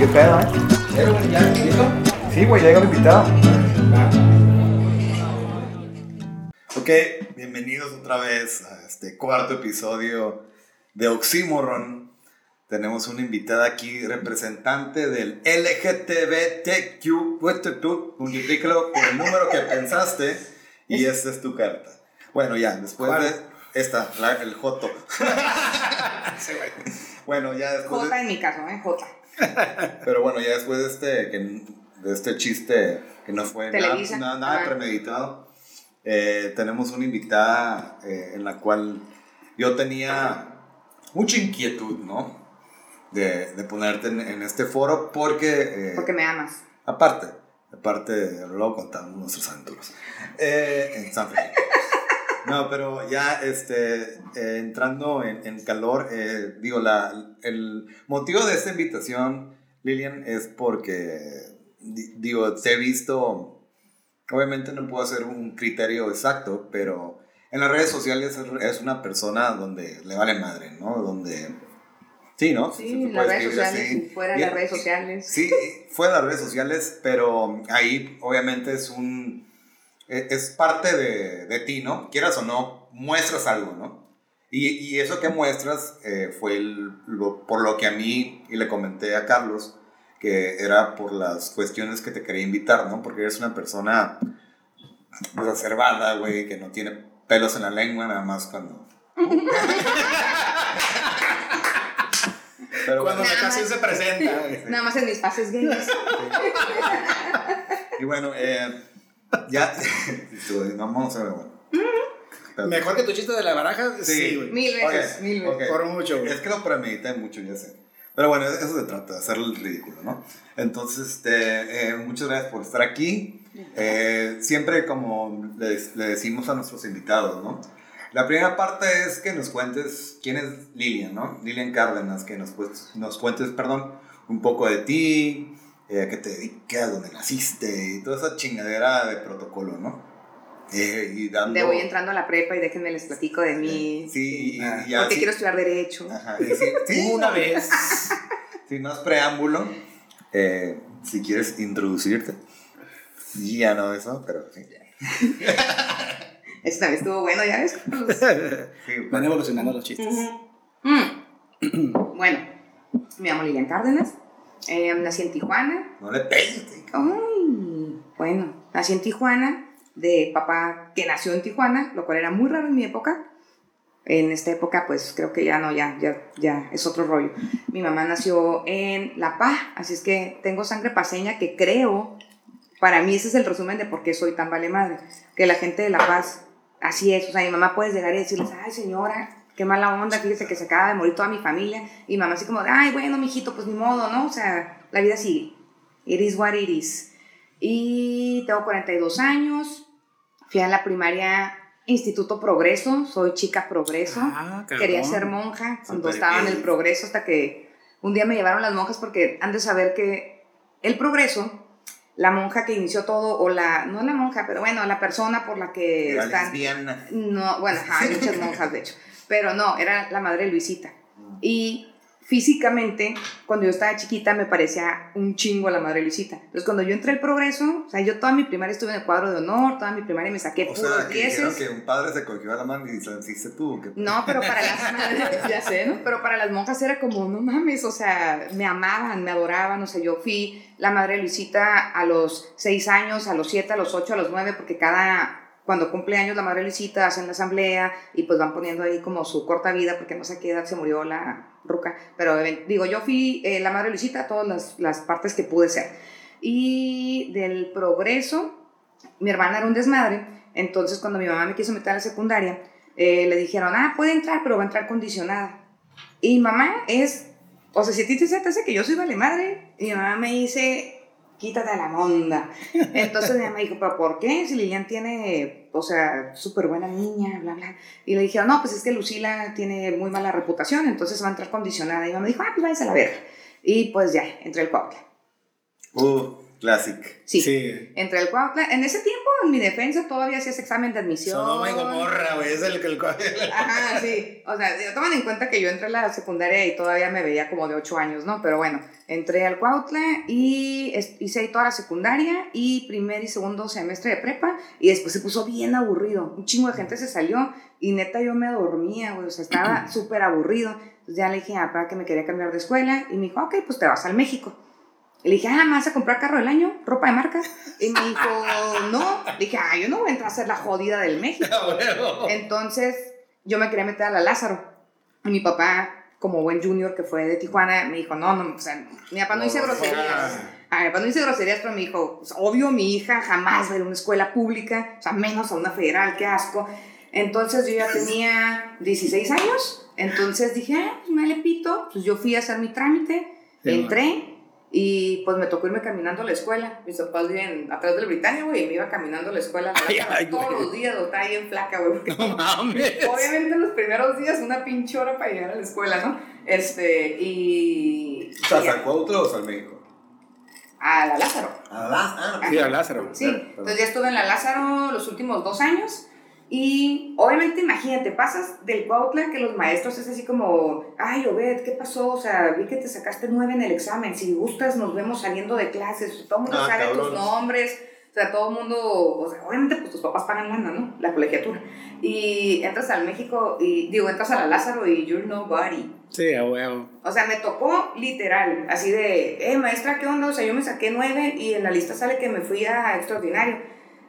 qué pedo, ¿eh? ¿ya? ¿Listo? Sí, güey, llega el invitado. Ok, bienvenidos otra vez a este cuarto episodio de Oxymoron. Tenemos una invitada aquí, representante del LGTBTQ, multiplícalo por el número que pensaste y esta es tu carta. Bueno, ya, después ¿Cuál? de esta, la- el Joto. bueno, ya después de- J en mi caso, ¿eh? J. pero bueno, ya después de este, que- de este chiste que no fue nada, Televisa. nada- nada Ajá. premeditado, eh, tenemos una invitada eh, en la cual yo tenía mucha inquietud, ¿no? De, de ponerte en, en este foro porque, eh, Porque me amas. aparte, aparte, luego contamos nuestras aventuras eh, en San Felipe. No, pero ya este, eh, entrando en, en calor, eh, digo, la, el motivo de esta invitación, Lilian, es porque, di- digo, te he visto, obviamente no puedo hacer un criterio exacto, pero en las redes sociales es- es una persona donde le vale madre, ¿no? Donde, sí, ¿no? Sí, las redes sociales, así. fuera de las redes sociales. Sí, fue de las redes sociales, pero ahí obviamente es un. E- Es parte de, de ti, ¿no? Quieras o no, muestras algo, ¿no? Y, y eso que muestras eh, fue el- lo- por lo que a mí, y le comenté a Carlos, que era por las cuestiones que te quería invitar, ¿no? Porque eres una persona reservada, güey, que no tiene pelos en la lengua, nada más cuando. Pero Cuando la ocasión se presenta. Nada más en mis fases gays. Y bueno, eh, ya. Vamos a ver, Mejor que tu chiste de la baraja, Sí. sí, güey. Mil veces, Ok, mil veces. ok. Por mucho, güey. Es que lo premedité mucho, ya sé. Pero bueno, eso se trata, de hacer el ridículo, ¿no? Entonces, este, eh, muchas gracias por estar aquí. Eh, siempre como le, le decimos a nuestros invitados, ¿no? La primera parte es que nos cuentes quién es Lilian, ¿no? Lilian Cárdenas, que nos, pues, nos cuentes, perdón, un poco de ti, eh, a qué te dedicas, dónde naciste y toda esa chingadera de protocolo, ¿no? Eh, y dando... De voy entrando a la prepa y déjenme les platico de mí. Sí, y, Ah, y ya Porque sí- quiero estudiar Derecho. Ajá, y sí, sí, Una vez. Sin más preámbulo, eh, si quieres introducirte. Ya no eso, pero sí. Esta vez estuvo bueno, ¿ya ves? sí Van evolucionando los chistes. Mm. bueno, me llamo Lilian Cárdenas. Eh, nací en Tijuana. no le pegues. Ay, bueno, nací en Tijuana, de papá que nació en Tijuana, lo cual era muy raro en mi época. En esta época, pues creo que ya no, ya, ya, ya es otro rollo. Mi mamá nació en La Paz, así es que tengo sangre paseña que creo, para mí ese es el resumen de por qué soy tan vale madre, que la gente de La Paz, así es, o sea, mi mamá puedes llegar y decirles, ay señora, qué mala onda, fíjese que se acaba de morir toda mi familia, y mamá así como, de, ay bueno, mijito, pues ni modo, ¿no? O sea, la vida sigue. It is what it is. Y tengo 42 años. Fui a la primaria Instituto Progreso. Soy chica Progreso. Ah. Quería ser monja cuando Súper estaba en el. Progreso hasta que un día me llevaron las monjas porque han de saber que el Progreso, la monja que inició todo, o la, no la monja, pero bueno, la persona por la que Era están... lesbiana. No, bueno, ajá, hay muchas monjas, de hecho. Pero no, era la madre Luisita. Y físicamente, cuando yo estaba chiquita, me parecía un chingo la madre Luisita. Entonces, cuando yo entré al progreso, o sea, yo toda mi primaria estuve en el cuadro de honor, toda mi primaria me saqué O puros sea, que dijeron que un padre se cogió a la mano y se hiciste tú. que- No, pero para las ya sé, ¿no? Pero para las monjas era como, no mames, o sea, me amaban, me adoraban, o sea, yo fui la madre Luisita a los seis años, a los siete, a los ocho, a los nueve, porque cada, cuando cumple años la madre Luisita hacen la asamblea y pues van poniendo ahí como su corta vida, porque no sé qué edad se murió la ruca, pero eh, digo, yo fui eh, la madre Luisita a todas las, las partes que pude ser. Y del progreso, mi hermana era un desmadre, entonces cuando mi mamá me quiso meter a la secundaria, eh, le dijeron, ah, puede entrar, pero va a entrar condicionada. Y mamá es, o sea, si a ti te hace que yo soy vale madre, y mi mamá me dice, quítate la monda. Entonces mi mamá dijo, pero ¿por qué? Si Lilian tiene, o sea, súper buena niña, bla, bla. Y le dijeron, no, pues es que Lucila tiene muy mala reputación, entonces va a entrar condicionada. Y mi mamá dijo, ah, pues váyase a la verga. Y pues ya, entré al Cuautla. Uh, classic. Sí. Sí. Entre el Cuautla, en ese tiempo, en mi defensa, todavía hacías examen de admisión. Sodoma y Gomorra, güey. Es el el, el, el- Ajá, sí. O sea, tomen en cuenta que yo entré a la secundaria y todavía me veía como de 8 años, ¿no? Pero bueno, entré al Cuautla y hice ahí toda la secundaria y primer y segundo semestre de prepa y después se puso bien aburrido. Un chingo de gente se salió y neta yo me dormía, güey. O sea, estaba súper aburrido. Entonces ya le dije a papá que me quería cambiar de escuela y me dijo, ok, pues te vas al México. Le dije, ah, ¿me vas a comprar carro del año? ¿Ropa de marca? Y me dijo, no. Le dije, ah, yo no voy a entrar a ser la jodida del México. Ah. Entonces, yo me quería meter a la Lázaro. Y mi papá, como buen junior que fue de Tijuana, me dijo, no, no, o sea, mi papá no dice No, groserías. A mi papá no dice groserías, pero me dijo, pues, obvio, mi hija jamás va a ir a una escuela pública, o sea, menos a una federal, qué asco. Entonces, yo ya tenía 16 años, entonces dije, ah, pues me le pito. Pues yo fui a hacer mi trámite, Sí, entré. Y pues me tocó irme caminando a la escuela. Mis papás viven atrás del Britannia, güey, y me iba caminando a la escuela Ay, ay, todos güey. los días, güey, estaba bien flaca, güey, No mames. Obviamente los primeros días una pinche hora para llegar a la escuela, ¿no? Este, y... ¿O sea, al Cuautla o al México? a la Lázaro. A la ah, Sí, a Lázaro. Sí, Claro, entonces ya estuve en la Lázaro los últimos dos años y obviamente imagínate, pasas del Cuautla que los maestros es así como, ay, Obed, ¿qué pasó? O sea, vi que te sacaste nueve en el examen, si gustas nos vemos saliendo de clases, todo el mundo Ah, sabe tus nombres, o sea, todo el mundo, o sea, obviamente pues tus papás pagan lana, ¿no? La colegiatura. Y entras al México y, digo, entras a la Lázaro y you're nobody. Sí, a huevo. O sea, me tocó literal, así de, eh, maestra, ¿qué onda? O sea, yo me saqué nueve y en la lista sale que me fui a extraordinario.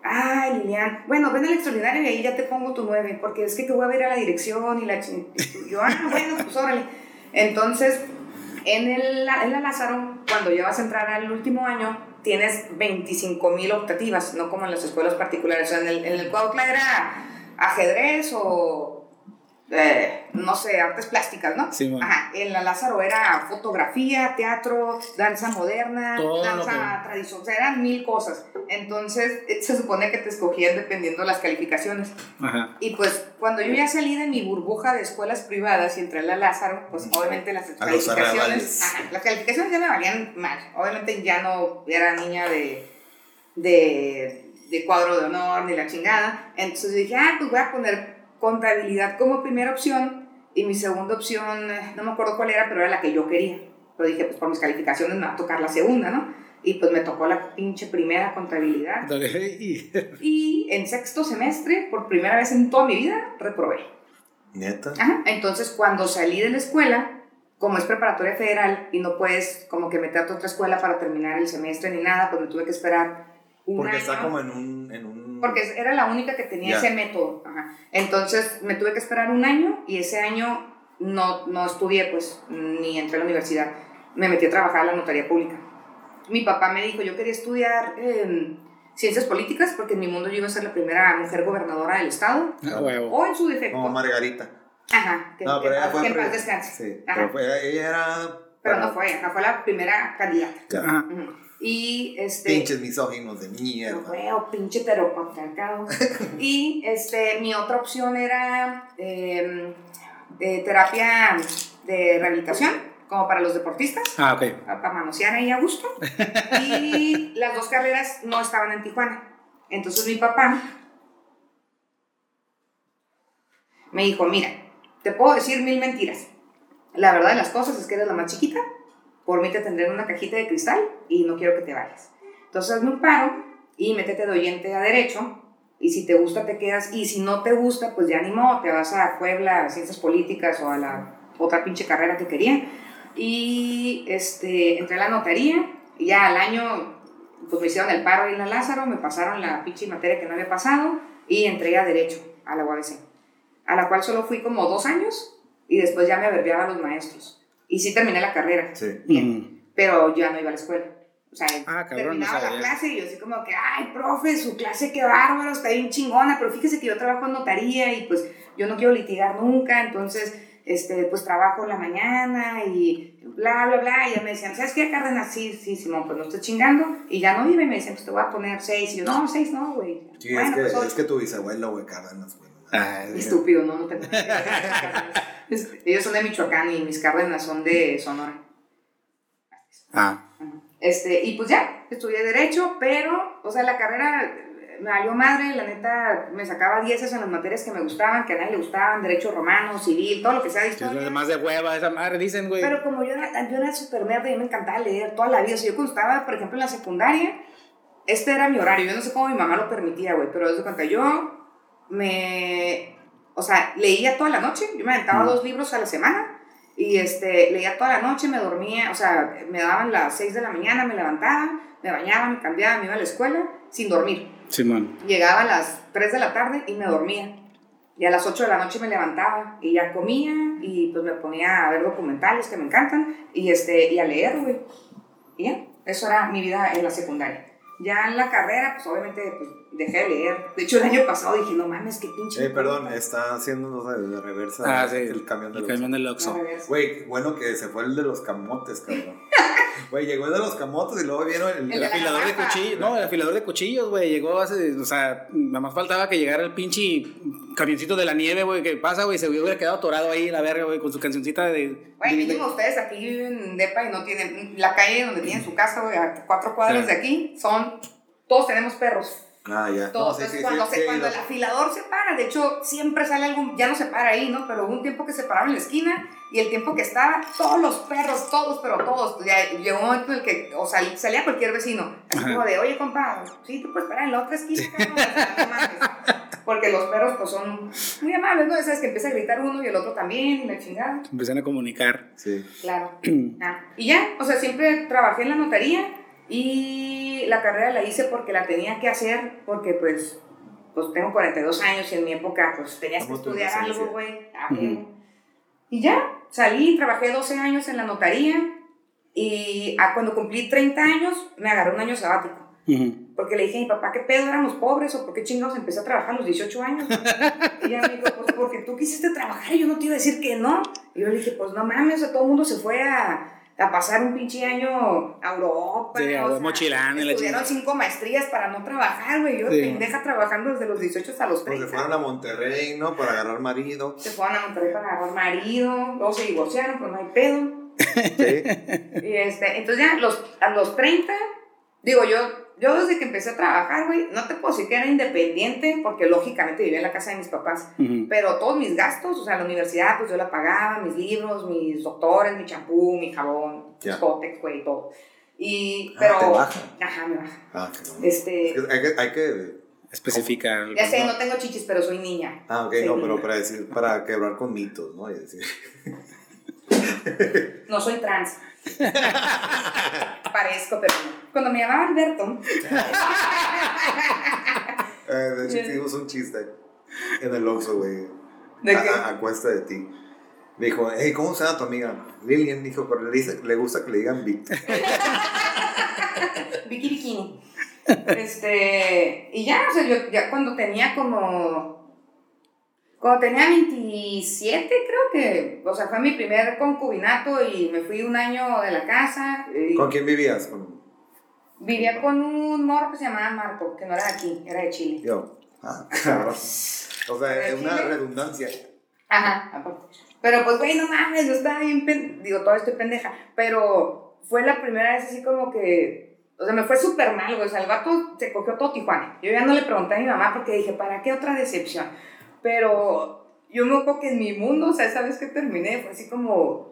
Ay, Lilian, bueno, ven al extraordinario y ahí ya te pongo tu nueve, porque es que te voy a ver a la dirección y la y Yo, ah, bueno, pues órale. Entonces, en, el, en la Lázaro, cuando ya vas a entrar al último año, tienes 25 mil optativas, no como en las escuelas particulares. O sea, en el, en el Cuautla era ajedrez o, eh, no sé, artes plásticas, ¿no? Sí, man. Ajá, en la Lázaro era fotografía, teatro, danza moderna, Todo danza tradicional, o sea, eran mil cosas. Entonces, eh, se supone que te escogían dependiendo de las calificaciones. Ajá. Y pues, cuando yo ya salí de mi burbuja de escuelas privadas y entré a la Lázaro, pues obviamente las A calificaciones, ajá, las calificaciones ya me valían mal. Obviamente ya no era niña de, de, de cuadro de honor ni la chingada. Entonces dije, ah, pues voy a poner contabilidad como primera opción y mi segunda opción, eh, no me acuerdo cuál era, pero era la que yo quería. Pero dije, pues por mis calificaciones me va a tocar la segunda, ¿no? Y pues me tocó la pinche primera contabilidad. Y en sexto semestre, por primera vez en toda mi vida, reprobé. ¿Neta? Ajá. Entonces, cuando salí de la escuela, como es preparatoria federal y no puedes como que meterte a otra escuela para terminar el semestre ni nada, pues me tuve que esperar un Porque año. está como en un... En un... Porque era la única que tenía Ya. ese método. Ajá. Entonces, me tuve que esperar un año y ese año no, no estudié, pues, ni entré a la universidad. Me metí a trabajar a la notaría pública. Mi papá me dijo, yo quería estudiar em, ciencias políticas porque en mi mundo yo iba a ser la primera mujer gobernadora del estado, a huevo. o en su defecto. Como Margarita. Ajá, que, No, que pero ella fue... que en paz pre- descanse. Sí, Ajá. pero fue- ella era... Pero no fue, ajá, fue la primera candidata. Ya. Ajá. Y este. Pinches misóginos de mierda. oh, pinche heteropatriarcado. y este, mi otra opción era eh, eh, terapia de rehabilitación, como para los deportistas, Ah, ok. para manosear ahí a gusto. Y las dos carreras no estaban en Tijuana. Entonces mi papá me dijo, mira, te puedo decir mil mentiras. La verdad de las cosas es que eres la más chiquita, por mí te tendré en una cajita de cristal y no quiero que te vayas. Entonces hazme un paro y métete de oyente a derecho y si te gusta te quedas y si no te gusta pues ya ni te vas a Puebla, a ciencias políticas o a la otra pinche carrera que quería. Y este, entré a la notaría y ya al año pues me hicieron el paro ahí en la Lázaro, me pasaron la pinche materia que no había pasado y entré a derecho a la UABC, a la cual solo fui como dos años y después ya me averbeaba a los maestros. Y sí terminé la carrera, Sí. bien, Mm. pero ya no iba a la escuela. O sea, Ah, cabrón, terminaba no la clase y yo así como que, ay, profe, su clase qué bárbaro, está bien chingona, pero fíjese que yo trabajo en notaría y pues yo no quiero litigar nunca, entonces, este, pues trabajo en la mañana y bla, bla, bla, y ya me decían, ¿sabes qué, Cárdenas? Sí, sí, Simón, pues no estoy chingando, y ya no iba y me decían, pues te voy a poner seis, y yo, no, seis no, güey. Sí, bueno, es, que, pues es que tu bisabuelo, güey, Cárdenas, güey. Ah, Estúpido, no, no tengo. Ellos son de Michoacán y mis Cárdenas son de Sonora. ah. Este, y pues ya, estudié Derecho, pero, o sea, la carrera me valió madre, la neta, me sacaba 10 en las materias que me gustaban, que a nadie le gustaban, derecho romano, civil, todo lo que sea de Es lo historia. demás de hueva, esa madre, dicen, güey. Pero como yo era, yo era súper nerd y me encantaba leer toda la vida. O sea, yo cuando estaba, por ejemplo, en la secundaria, este era mi horario. Yo no sé cómo mi mamá lo permitía, güey, pero desde cuando yo me... O sea, leía toda la noche. Yo me aventaba dos libros a la semana. Y este, leía toda la noche, me dormía, o sea, me daban las 6 de la mañana, me levantaba, me bañaba, me cambiaba, me iba a la escuela sin dormir. Simón. Llegaba a las 3 de la tarde y me dormía. Y a las 8 de la noche me levantaba y ya comía y pues me ponía a ver documentales que me encantan y, este, y a leer, güey. Y ya, eso era mi vida en la secundaria. Ya en la carrera, pues obviamente pues, dejé de leer. De hecho, el año pasado dije, no mames, qué pinche. Eh, perdón, está haciendo no sé, de reversa Ah, sí. el camión de El los camión del Oxxo. Güey, bueno que se fue el de los camotes, cabrón. Güey, llegó el de los camotes y luego vieron el, El de El la afilador de cuchillos, no, el afilador de cuchillos, güey, llegó hace, o sea, nada más faltaba que llegara el pinche camioncito de la nieve, güey, que pasa, güey, se hubiera quedado atorado ahí, la verga, güey, con su cancioncita de... Güey, de- mínimo ustedes aquí viven en Depa y no tienen. La calle donde tienen su casa, güey, a cuatro cuadras Sí. de aquí, son. Todos tenemos perros. Ah, ya. Todos. No, sí, Entonces, sí, cuando, sí, se- cuando el afilador se para, de hecho, siempre sale algún. Ya no se para ahí, ¿no? Pero hubo un tiempo que se paraba en la esquina y el tiempo que estaba, todos los perros, todos, pero todos. Ya llegó un momento en el que, o sea, salía cualquier vecino. Así como de, oye, compa, sí, tú puedes parar en la otra esquina. Porque los perros, pues son muy amables, ¿no? Sabes que empieza a gritar uno y el otro también, y la chingada. Empiezan a comunicar. Sí. Claro. Ah, y ya, o sea, siempre trabajé en la notaría y la carrera la hice porque la tenía que hacer, porque pues, pues tengo 42 años y en mi época pues tenías que estudiar algo, güey. Ah, huevo. Y ya, salí, trabajé 12 años en la notaría y ah, cuando cumplí 30 años me agarré un año sabático. Ujú. Porque le dije a mi papá, ¿qué pedo éramos pobres o por qué chingados empecé a trabajar a los 18 años? Y ella me dijo, pues porque tú quisiste trabajar y yo no te iba a decir que no. Y yo le dije, pues no mames, o sea, todo el mundo se fue a, a pasar un pinche año a Europa. Sí, a mochilando Estudiaron cinco maestrías para no trabajar, güey. Yo Sí. pendeja trabajando desde los 18 hasta los Pues 30. se fueron a Monterrey, ¿no? Para agarrar marido. Se fueron a Monterrey para agarrar marido, luego se divorciaron, pues no hay pedo. Sí. Y este, entonces ya los, a los 30, digo yo, yo desde que empecé a trabajar, güey, no te puedo decir que era independiente, porque lógicamente vivía en la casa de mis papás, pero todos mis gastos, o sea, la universidad, pues yo la pagaba, mis libros, mis doctores, mi champú, mi jabón, Ya. mis cótex, güey, todo. Y, Ah, pero... ¿te baja? Ajá, me baja. Ah, qué bueno. Este, Es que hay que, hay que Especifica. ya sé, no tengo chichis, pero soy niña. Ah, ok, no, pero para decir, para quebrar con mitos, ¿no? Y decir, No soy trans. Parezco, pero no. Cuando me llamaba Alberto, eh, de hecho, Bien. hicimos un chiste en el Oxxo, güey. ¿De a, qué? a- a cuesta de ti. Me dijo, hey, ¿cómo se llama tu amiga? Lilian dijo, pero le, dice, le gusta que le digan Vic. Vicky Bikini. Este, y ya, o sea, yo ya cuando tenía como. Cuando tenía 27, creo que. O sea, fue mi primer concubinato y me fui un año de la casa. y ¿Con quién vivías? Con Vivía con un morro que se llamaba Marco, que no era de aquí, era de Chile. yo. Ah, cabrón. O sea, es una Chile? redundancia. Ajá, aparte. Pero pues, güey, no mames, yo estaba bien pen- Digo, todavía estoy pendeja. Pero fue la primera vez así como que. O sea, me fue súper mal, güey. O sea, el vato se cogió todo Tijuana. Yo ya no le pregunté a mi mamá porque dije, ¿para qué otra decepción? Pero yo me acuerdo que en mi mundo, o sea, esa vez que terminé, fue así como.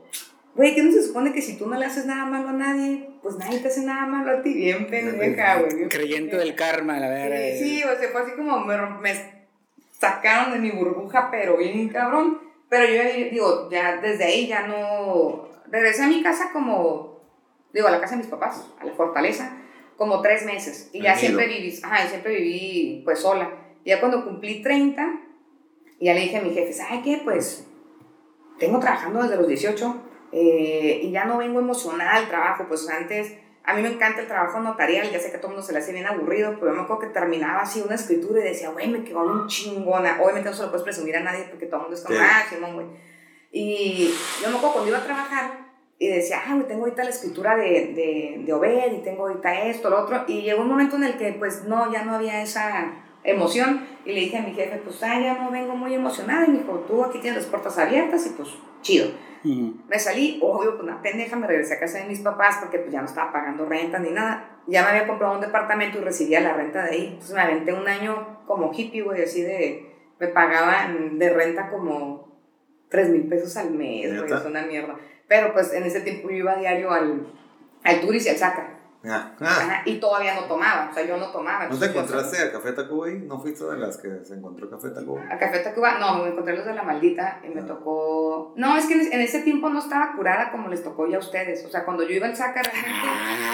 Güey, ¿qué no se supone que si tú no le haces nada malo a nadie, pues nadie te hace nada malo a ti? Bien pendeja, güey. Creyente del karma, la verdad. Sí, sí, o sea, fue así como me, me sacaron de mi burbuja, pero bien cabrón. Pero yo digo, ya desde ahí ya no. Regresé a mi casa como. Digo, a la casa de mis papás, a la fortaleza, como tres meses. Y ya siempre viví, ajá, y siempre viví pues sola. Ya cuando cumplí 30, ya le dije a mi jefe, ¿sabe qué? Pues tengo trabajando desde los 18 eh, y ya no vengo emocionada al trabajo. Pues antes, a mí me encanta el trabajo notarial, ya sé que a todo el mundo se le hace bien aburrido, pero yo me acuerdo que terminaba así una escritura y decía, güey, me quedó un chingona. Obviamente no se lo puedes presumir a nadie porque todo el mundo es como, ah, Simón, güey. Y yo me acuerdo cuando iba a trabajar y decía, ah, güey, tengo ahorita la escritura de, de, de Obed y tengo ahorita esto, lo otro. Y llegó un momento en el que, pues, no, ya no había esa emoción. Y le dije a mi jefe, pues, ah, ya no vengo muy emocionada. Y me dijo, tú aquí tienes las puertas abiertas y, pues, chido. Ujú. Me salí, obvio, pues una pendeja, me regresé a casa de mis papás porque pues ya no estaba pagando renta ni nada. ya me había comprado un departamento y recibía la renta de ahí. Entonces me aventé un año como hippie, güey, así de, me pagaban de renta como 3 mil pesos al mes, güey, es una mierda. Pero pues en ese tiempo yo iba a diario al, al Turis y al Saca. Ah, ah. Ajá, y todavía no tomaba, o sea, yo no tomaba. ¿No te yo- encontraste a Café Tacuba ahí? ¿No fuiste de las que se encontró Café Tacuba? A Café Tacuba, no, me encontré los de la maldita y me Ah. tocó. No, es que en, ese tiempo no estaba curada como les tocó ya a ustedes. O sea, cuando yo iba al Saca realmente.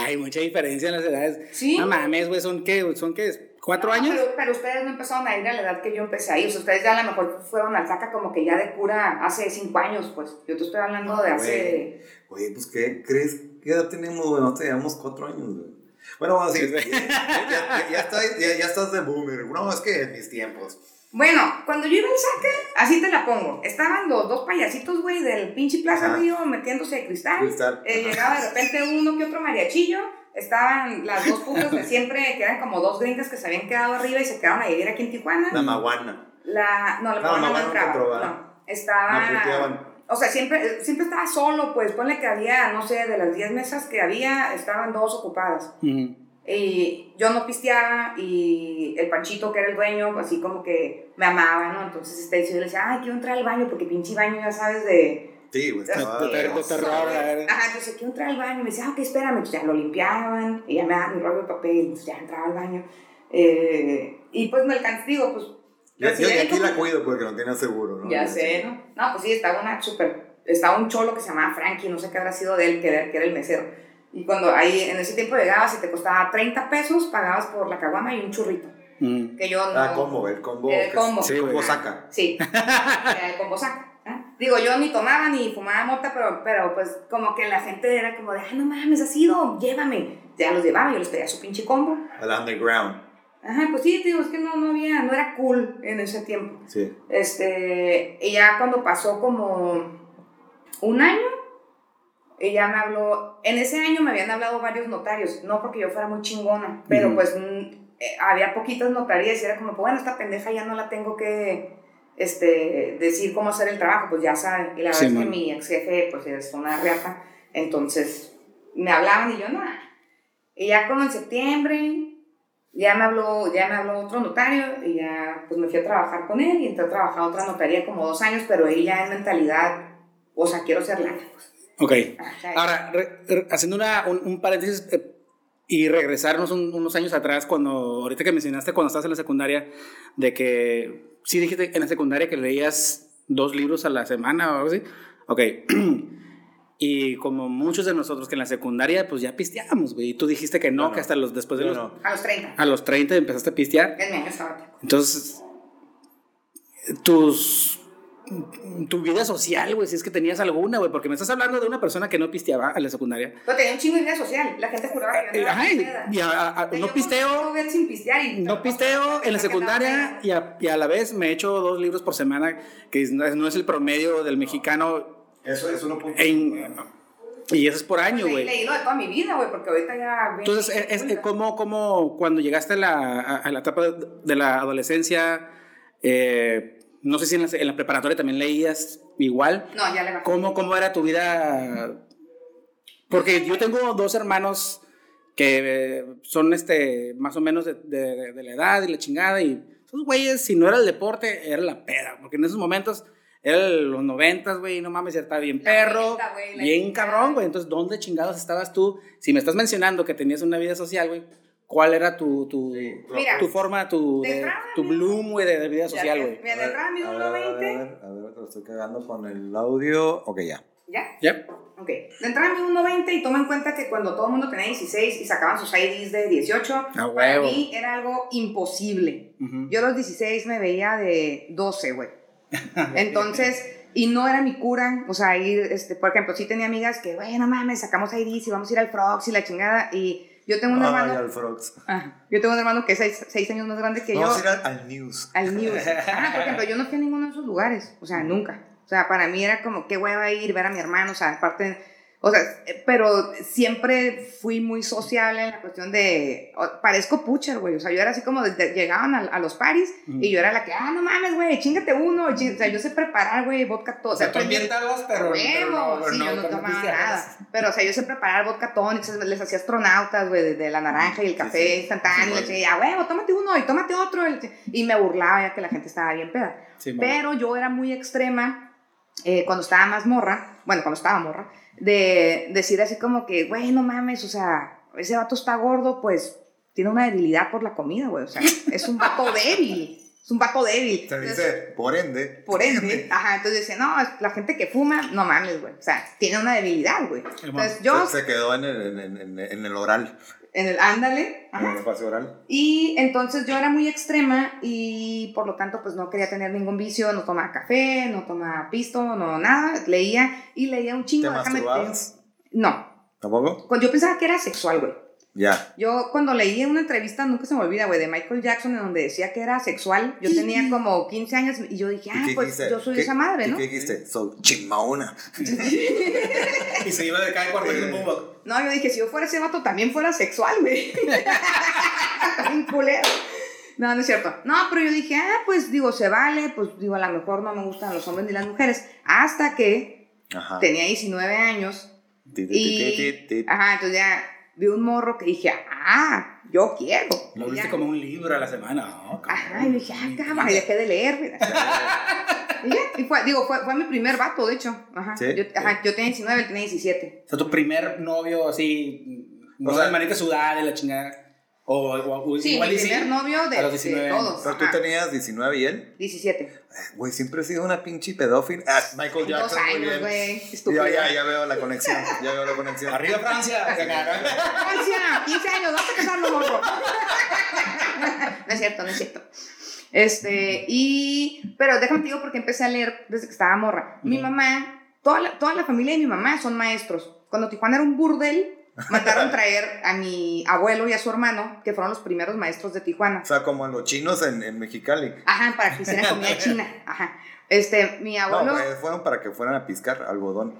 Ay, mucha diferencia en las edades. Sí. No mames, güey, ¿son qué? ¿Son qué? ¿Cuatro No, años? Pero, pero ustedes no empezaron a ir a la edad que yo empecé a ir. O sea, ustedes ya a lo mejor fueron al Saca como que ya de cura hace cinco años, pues. Yo te estoy hablando de hace. Oye, pues, ¿qué crees? ¿Qué edad tenemos, güey? Nosotros llevamos cuatro años, güey. Bueno, bueno, sí. Ya, ya, ya, ya estás, ya, ya estás de boomer. No, es que en mis tiempos. Bueno, cuando yo iba al Saca, así te la pongo. Estaban los dos payasitos, güey, del pinche Plaza Ajá. Río metiéndose de cristal. Cristal. Eh, llegaba de repente uno que otro mariachillo. Estaban las dos putas de siempre, que eran como dos gringas que se habían quedado arriba y se quedaron a vivir aquí en Tijuana. La maguana. La, no, la No, mamá no, entraba. no, estaba. O sea, siempre, siempre estaba solo, pues ponle que había, no sé, de las 10 mesas que había, estaban dos ocupadas. Ujú. Y yo no pisteaba y el Panchito, que era el dueño, así como que me amaba, ¿no? Entonces este, yo le decía, ay, quiero entrar al baño, porque pinche baño, ya sabes, de... Sí, güey, estaba. De ter- de terror, a ver. Ajá, entonces quiero entrar al baño. Y me decía, ah, ok, espérame. Entonces ya lo limpiaban, y ya me daban mi rollo de papel, entonces ya entraba al baño. Eh, y pues me alcancé, digo, pues... Yo, yo de aquí como- la cuido porque no tiene seguro, ¿no? ya sé, ¿no? No, pues sí, estaba una súper. Estaba un cholo que se llamaba Frankie, no sé qué habrá sido de él, que era, que era el mesero. Y cuando ahí, en ese tiempo llegabas y te costaba 30 pesos, pagabas por la caguama y un churrito. Ujú. Que yo no. Ah, combo, el combo. El combo. Sí, combo saca. Sí, era el combo saca. ¿eh? Digo, yo ni tomaba ni fumaba mota, pero, pero pues como que la gente era como de, ay, no mames, has ido, llévame. Ya los llevaba, yo les pedía su pinche combo. Al underground. Ajá, pues sí, te digo, es que no, no había, no era cool en ese tiempo. Sí. Este, y ya cuando pasó como un año, ella me habló, en ese año me habían hablado varios notarios, no porque yo fuera muy chingona, pero Ujú. pues mm, eh, había poquitas notarías y era como, pues, bueno, esta pendeja ya no la tengo que este, decir cómo hacer el trabajo, pues ya saben. Y la verdad Sí, es que man. mi ex jefe, pues es una reata, entonces me hablaban y yo no. Y ya como en septiembre, ya me habló, ya me habló otro notario y ya pues me fui a trabajar con él y entré a trabajar a otra notaría como dos años, pero él ya en mentalidad, o sea, quiero ser lana. Pues. Ok. Sea, Ahora, re- re- haciendo una, un, un paréntesis eh, y regresarnos un- unos años atrás, cuando ahorita que mencionaste cuando estabas en la secundaria, de que sí dijiste en la secundaria que leías dos libros a la semana o algo así. Ok. y como muchos de nosotros que en la secundaria, pues ya pisteábamos, güey. Y tú dijiste que no, no. que hasta los, después de Yo los, no. a los 30, a los 30 empezaste a pistear. Entonces, tus. Tu vida social, güey, si es que tenías alguna, güey, porque me estás hablando de una persona que no pisteaba en la secundaria. Pero tenía un chingo de vida social, la gente juraba que andaba ajá, y- a- a- a- no pisteo, sin pistear y- no pisteo en la secundaria y a, y a la vez me echo dos libros por semana, que no no es el promedio del mexicano, Eso es uno punto. en, y eso es por año, güey. leí lo de toda mi vida, güey, porque ahorita ya... Entonces, es, es- como, como cuando llegaste a la, a- a la etapa de, de la adolescencia, eh, no sé si en la, en la preparatoria también leías igual. No, ya le bajé. ¿Cómo, ¿Cómo era tu vida? Porque yo tengo dos hermanos que son este, más o menos de, de- de la edad y la chingada. Y esos güeyes, si no era el deporte, era la peda. Porque en esos momentos eran los noventas, güey, no mames, ya estaba bien La perro, güey, la bien chingada. cabrón, güey. Entonces, ¿dónde chingados estabas tú? Si me estás mencionando que tenías una vida social, güey, ¿cuál era tu, tu, Mira, tu forma, tu, de de- tu bloom, güey, de, de vida social, güey? Mira, de entrada mido a ver, a ver, 1.20. a ver, ver, lo estoy cagando con el audio. Ok, ya. ¿Ya? ¿Ya? Ok. De entrada mido 1.20 y toma en cuenta que cuando todo el mundo tenía 16 y sacaban sus IDs de 18, A para mí era algo imposible. Ujú. Yo a los 16 me veía de 12, güey. Entonces, y no era mi cura, o sea, ir, este, por ejemplo, sí tenía amigas que, güey, no mames, sacamos IDs y vamos a ir al Frogs y la chingada, y yo tengo un Ay, hermano, al Frogs. Yo tengo un hermano que es 6 años más grande que yo. Vamos a ir al, al News. al News. Ah, por ejemplo, yo no fui a ninguno de esos lugares, o sea, nunca. O sea, para mí era como, qué hueva ir, ver a mi hermano, o sea, aparte, O sea, pero siempre fui muy sociable en la cuestión de. Parezco pucher, güey. O sea, yo era así como. de- de- llegaban a, a los paris y yo era la que, ah, no mames, güey, chingate uno. ching-". O sea, yo sé preparar, güey, vodka todo. O sea, tú pero. pero Huevo, pero sí, yo no tomaba nada. Pero, o sea, yo sé preparar vodka tonic, les hacía astronautas, güey, de, de la naranja y el café sí. instantáneo. Sí, y decía, huevo, tómate uno y tómate otro. Y me burlaba ya que la gente estaba bien peda. Sí. Pero yo era muy extrema eh, cuando estaba más morra, bueno, cuando estaba morra, de decir así como que, güey, no mames, o sea, ese vato está gordo, pues tiene una debilidad por la comida, güey, o sea, es un vato débil, es un vato débil. Se Entonces, dice, por ende. por ende, ajá, entonces decía, no, la gente que fuma, no mames, güey, o sea, tiene una debilidad, güey. Entonces yo, Se, se quedó en el, en, en- en el oral, en el ándale, en el espacio oral. Y entonces yo era muy extrema y por lo tanto pues no quería tener ningún vicio, no tomaba café, no tomaba pisto, no nada, leía y leía un ¿Te chingo. te- masturbabas? No, ¿Tampoco? yo pensaba que era sexual, güey. Ya. Yo cuando leí una entrevista, nunca se me olvida, güey, de Michael Jackson en donde decía que era sexual, yo tenía como 15 años y yo dije, ¿Y ah, pues dijiste? yo soy ¿Qué- esa madre, ¿no? ¿Qué dijiste? Soy chimaona. Y se iba de cada cuarto de un. No, yo dije, si yo fuera ese vato, también fuera sexual, güey. Bien culero. No, no es cierto. No, pero yo dije, ah, pues digo, se vale, pues digo, a lo mejor no me gustan los hombres ni las mujeres. Hasta que Ajá. tenía 19 años y, ajá, entonces ya vi un morro que dije, ah, yo quiero. Lo viste como un libro a la semana. ¿no? Como- Ajá, y dije, ah, cámara, y dejé de leer. mira. y ya, y fue, digo, fue, fue mi primer vato, de hecho. Ajá, ¿Sí? yo, ajá, yo tenía 19, él tenía 17. O sea, tu primer novio así. No O sea- de manita sudada de la chingada. O, o- o Sí, igual mi y sí. primer novio de, a los de 19 años. todos. Pero tú tenías 19 y él. 17. Eh, Güey, siempre he sido una pinche pedófila. Ah, Michael Dos Jackson, muy años, bien. güey. Ya, ya, ya veo la conexión. Ya veo la conexión. Arriba Francia. Francia, 15 años, vas a casarlo, morro. no es cierto, no es cierto. Este, y. Pero déjame te digo porque empecé a leer desde que estaba morra. Mi mamá, toda la, toda la familia de mi mamá son maestros. Cuando Tijuana era un burdel, mandaron traer a mi abuelo y a su hermano, que fueron los primeros maestros de Tijuana. O sea, como los chinos en, en Mexicali. Ajá, para que hicieran comida china. Ajá. Este, mi No, abuelo. pues, fueron para que fueran a piscar algodón.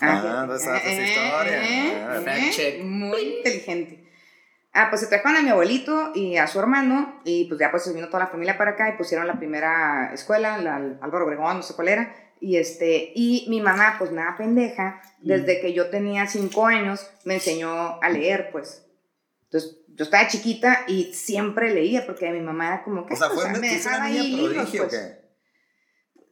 Ah, Ah, eh, eh, Ah, eh. Muy inteligente. Ah, pues se trajeron a mi abuelito y a su hermano y pues ya pues se vino toda la familia para acá y pusieron la primera escuela, la Álvaro Obregón, no sé cuál era. Y este, y mi mamá, pues nada pendeja, desde que yo tenía cinco años, me enseñó a leer, pues. Entonces, yo estaba chiquita y siempre leía, porque mi mamá era como que O sea, ¿fue me dejaba ahí libros, pues. qué?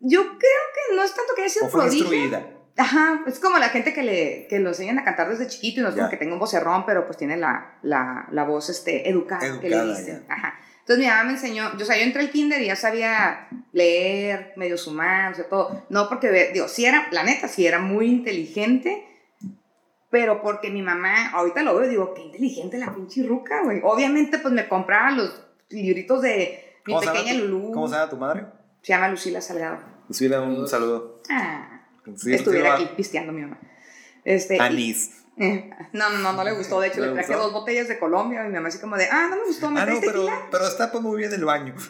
Yo creo que no es tanto que haya sido ¿O fue prodigio. Ajá, es como la gente que, le, que lo enseñan a cantar desde chiquito y no es como Ya. que tenga un vocerrón, pero pues tiene la, la, la voz este, educada, que le Educada, dicen. Ajá. Entonces mi mamá me enseñó, yo, o sea, yo entré al kinder y ya sabía leer, medio sumar, o sea, todo. No porque, digo, sí era, la neta, sí era muy inteligente, pero porque mi mamá, ahorita lo veo y digo, qué inteligente la pinche ruca, güey. Obviamente, pues me compraba los libritos de mi ¿Cómo se llama pequeña Lulú. ¿Cómo se llama tu madre? Se llama Lucila Salgado. Lucila, un saludo. Ah, Sí, estuviera aquí pisteando mi mamá. Este, Anís. Eh, No, no, no, no le gustó. De hecho, ¿No le le traje gustó? dos botellas de Colombia y mi mamá así como de, ah, no me gustó, ¿me Ah, no, pero, tequila? pero está pues muy bien el baño.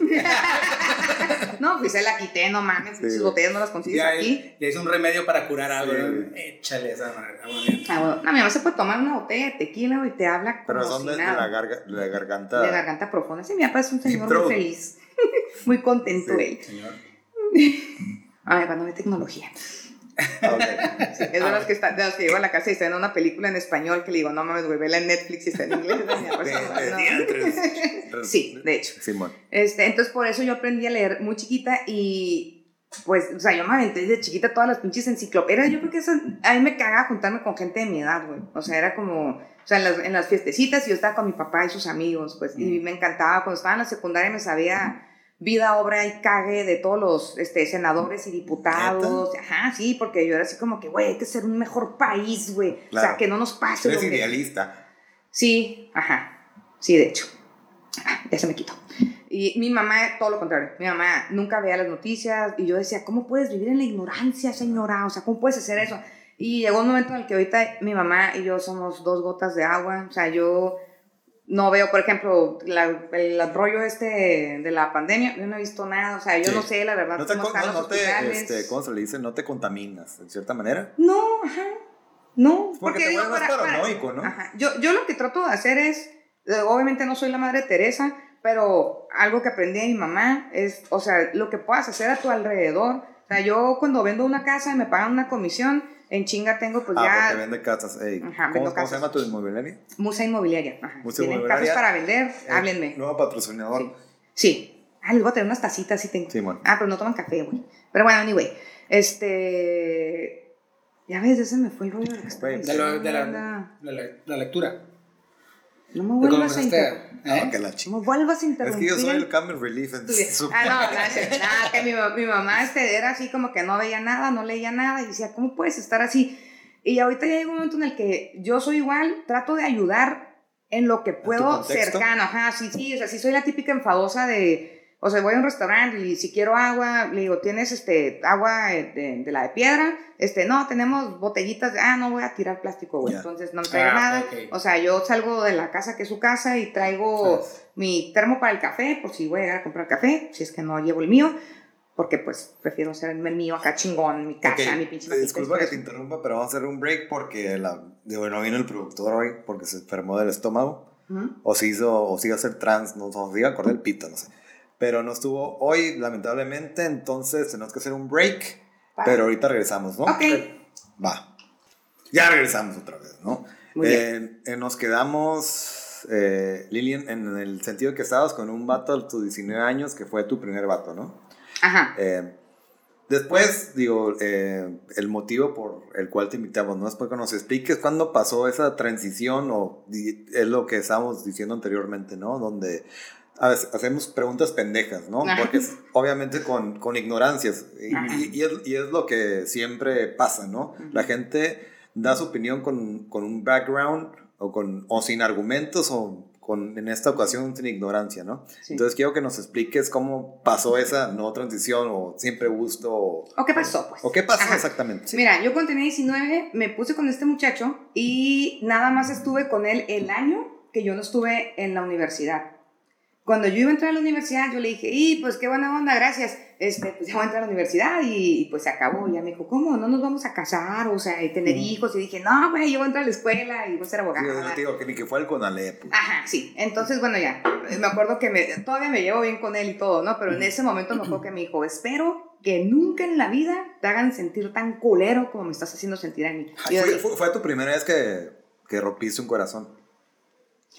No, pues se la quité, no mames, Sí, sus botellas no las consigues Ya, aquí. ya hizo un remedio para curar algo. Sí. ¿no? Échale esa madre. ah, bueno. Ah, no, mi mamá se puede tomar una botella de tequila y te habla como Pero son si de, la, garga- de la garganta. De garganta profunda. Sí, mi papá es un señor muy feliz. muy contento Sí. él. Señor. Ay, cuando ve tecnología. Sí, es de los que, está, de los que llego a la casa y está en una película en español que le digo, no mames, güey, vela en Netflix y está en inglés. Mi papá es como, De- de no. Sí, de hecho. Simón. Este, entonces por eso yo aprendí a leer muy chiquita y pues, o sea, yo me aventé desde chiquita todas las pinches enciclopedias. Yo creo que eso, a mí me cagaba juntarme con gente de mi edad, güey. O sea, era como, o sea, en las, en las fiestecitas yo estaba con mi papá y sus amigos, pues, y me encantaba. Cuando estaba en la secundaria me sabía vida, obra y cague de todos los este, senadores y diputados. Ajá, sí, porque yo era así como que, güey, hay que ser un mejor país, güey. O sea, Claro. que no nos pase. Eres lo que- idealista. Sí, ajá. Sí, de hecho. Ah, ya se me quitó. Y mi mamá, todo lo contrario. Mi mamá nunca veía las noticias y yo decía, ¿cómo puedes vivir en la ignorancia, señora? O sea, ¿cómo puedes hacer eso? Y llegó un momento en el que ahorita mi mamá y yo somos dos gotas de agua. O sea, yo no veo, por ejemplo, la- el rollo este de la pandemia. Yo no he visto nada. O sea, yo Sí. no sé, la verdad, No te, cómo están no, los no te este, ¿cómo se le dice? No te contaminas, en cierta manera. No, ajá. No, Porque te digo, vuelves paranoico, ¿no? Ajá. Yo, yo lo que trato de hacer es, eh, obviamente no soy la madre Teresa, pero algo que aprendí de mi mamá es, o sea, lo que puedas hacer a tu alrededor. O sea, yo cuando vendo una casa y me pagan una comisión, en chinga tengo pues ah, ya... porque vende casas. Ey, Ajá, ¿cómo, vendo ¿Cómo se llama tu inmobiliaria? Musa Inmobiliaria. Ajá. Musa Tienen Inmobiliaria. casas para vender, Eh, háblenme. Nuevo patrocinador. Sí. Sí. Ah, les voy a traer unas tacitas si tengo. Sí, bueno. Ah, pero no toman café, güey. Pero bueno, anyway. Este. Ya ves, ese me fue el rollo de Güey, De, lo- de la, la, la- la lectura. No me vuelvas a interrumpir. A- Ah, ¿eh? que la me vuelvas a Es interrumpir. que yo soy el Camel Relief. en su- Ah, no, gracias. Nada, que mi, mi mamá este, era así como que no veía nada, no leía nada y decía, ¿cómo puedes estar así? Y ahorita ya llega un momento en el que yo soy igual, trato de ayudar en lo que puedo cercano. Ajá, sí, sí, o sea, sí soy la típica enfadosa de, o sea, voy a un restaurante y si quiero agua, le digo, ¿tienes este, agua eh, de, de la de piedra? Este, no, tenemos botellitas, de, ah, no voy a tirar plástico, güey. Entonces no me traigo Ah, nada. O sea, yo salgo de la casa que es su casa y traigo mi termo para el café, por si voy a llegar a comprar café, si es que no llevo el mío, porque pues prefiero ser el mío acá chingón, mi casa, mi pinche eh, Disculpa que te interrumpa, pero vamos a hacer un break porque la, digo, no vino el productor hoy porque se enfermó del estómago. O se hizo, o se iba a hacer trans, no, o se iba a correr el pito, no sé. Pero no estuvo hoy, lamentablemente, entonces tenemos que hacer un break. Va. Pero ahorita regresamos, ¿no? Ok. Va. Ya regresamos otra vez, ¿no? Muy Eh, eh, nos quedamos, eh, Lilian, en el sentido que estabas con un vato a tus 19 años, que fue tu primer vato, ¿no? Ajá. Eh, después, digo, eh, el motivo por el cual te invitamos, ¿no? Es porque nos expliques cuándo pasó esa transición, o es lo que estábamos diciendo anteriormente, ¿no? Donde a veces hacemos preguntas pendejas, ¿no? Ajá. Porque es, obviamente con, con ignorancias, y, Ajá. y- y es, y es lo que siempre pasa, ¿no? La gente da su opinión con, con un background, o, con, o sin argumentos, o con, en esta ocasión sin ignorancia, ¿no? Sí. Entonces quiero que nos expliques cómo pasó esa no transición o siempre gusto o, ¿O qué pasó, pues? o qué pasó Ajá. exactamente. Sí. Mira, yo cuando tenía 19 me puse con este muchacho y nada más estuve con él el año que yo no estuve en la universidad. Cuando yo iba a entrar a la universidad, yo le dije, y pues qué buena onda, gracias. Este, pues ya voy a entrar a la universidad y, y, pues se acabó. Y ya me dijo, ¿cómo? ¿No nos vamos a casar? O sea, y tener hijos. Y dije, no, güey, yo voy a entrar a la escuela y voy a ser Sí, abogada. yo te digo que ni que fue el Conalep. Ajá, sí. Entonces, bueno, ya. Me acuerdo que me, todavía me llevo bien con él y todo, ¿no? Pero en ese momento me acuerdo que me dijo, espero que nunca en la vida te hagan sentir tan culero como me estás haciendo sentir a mí. Y yo Fue, fue- fue tu primera vez que, que rompiste un corazón.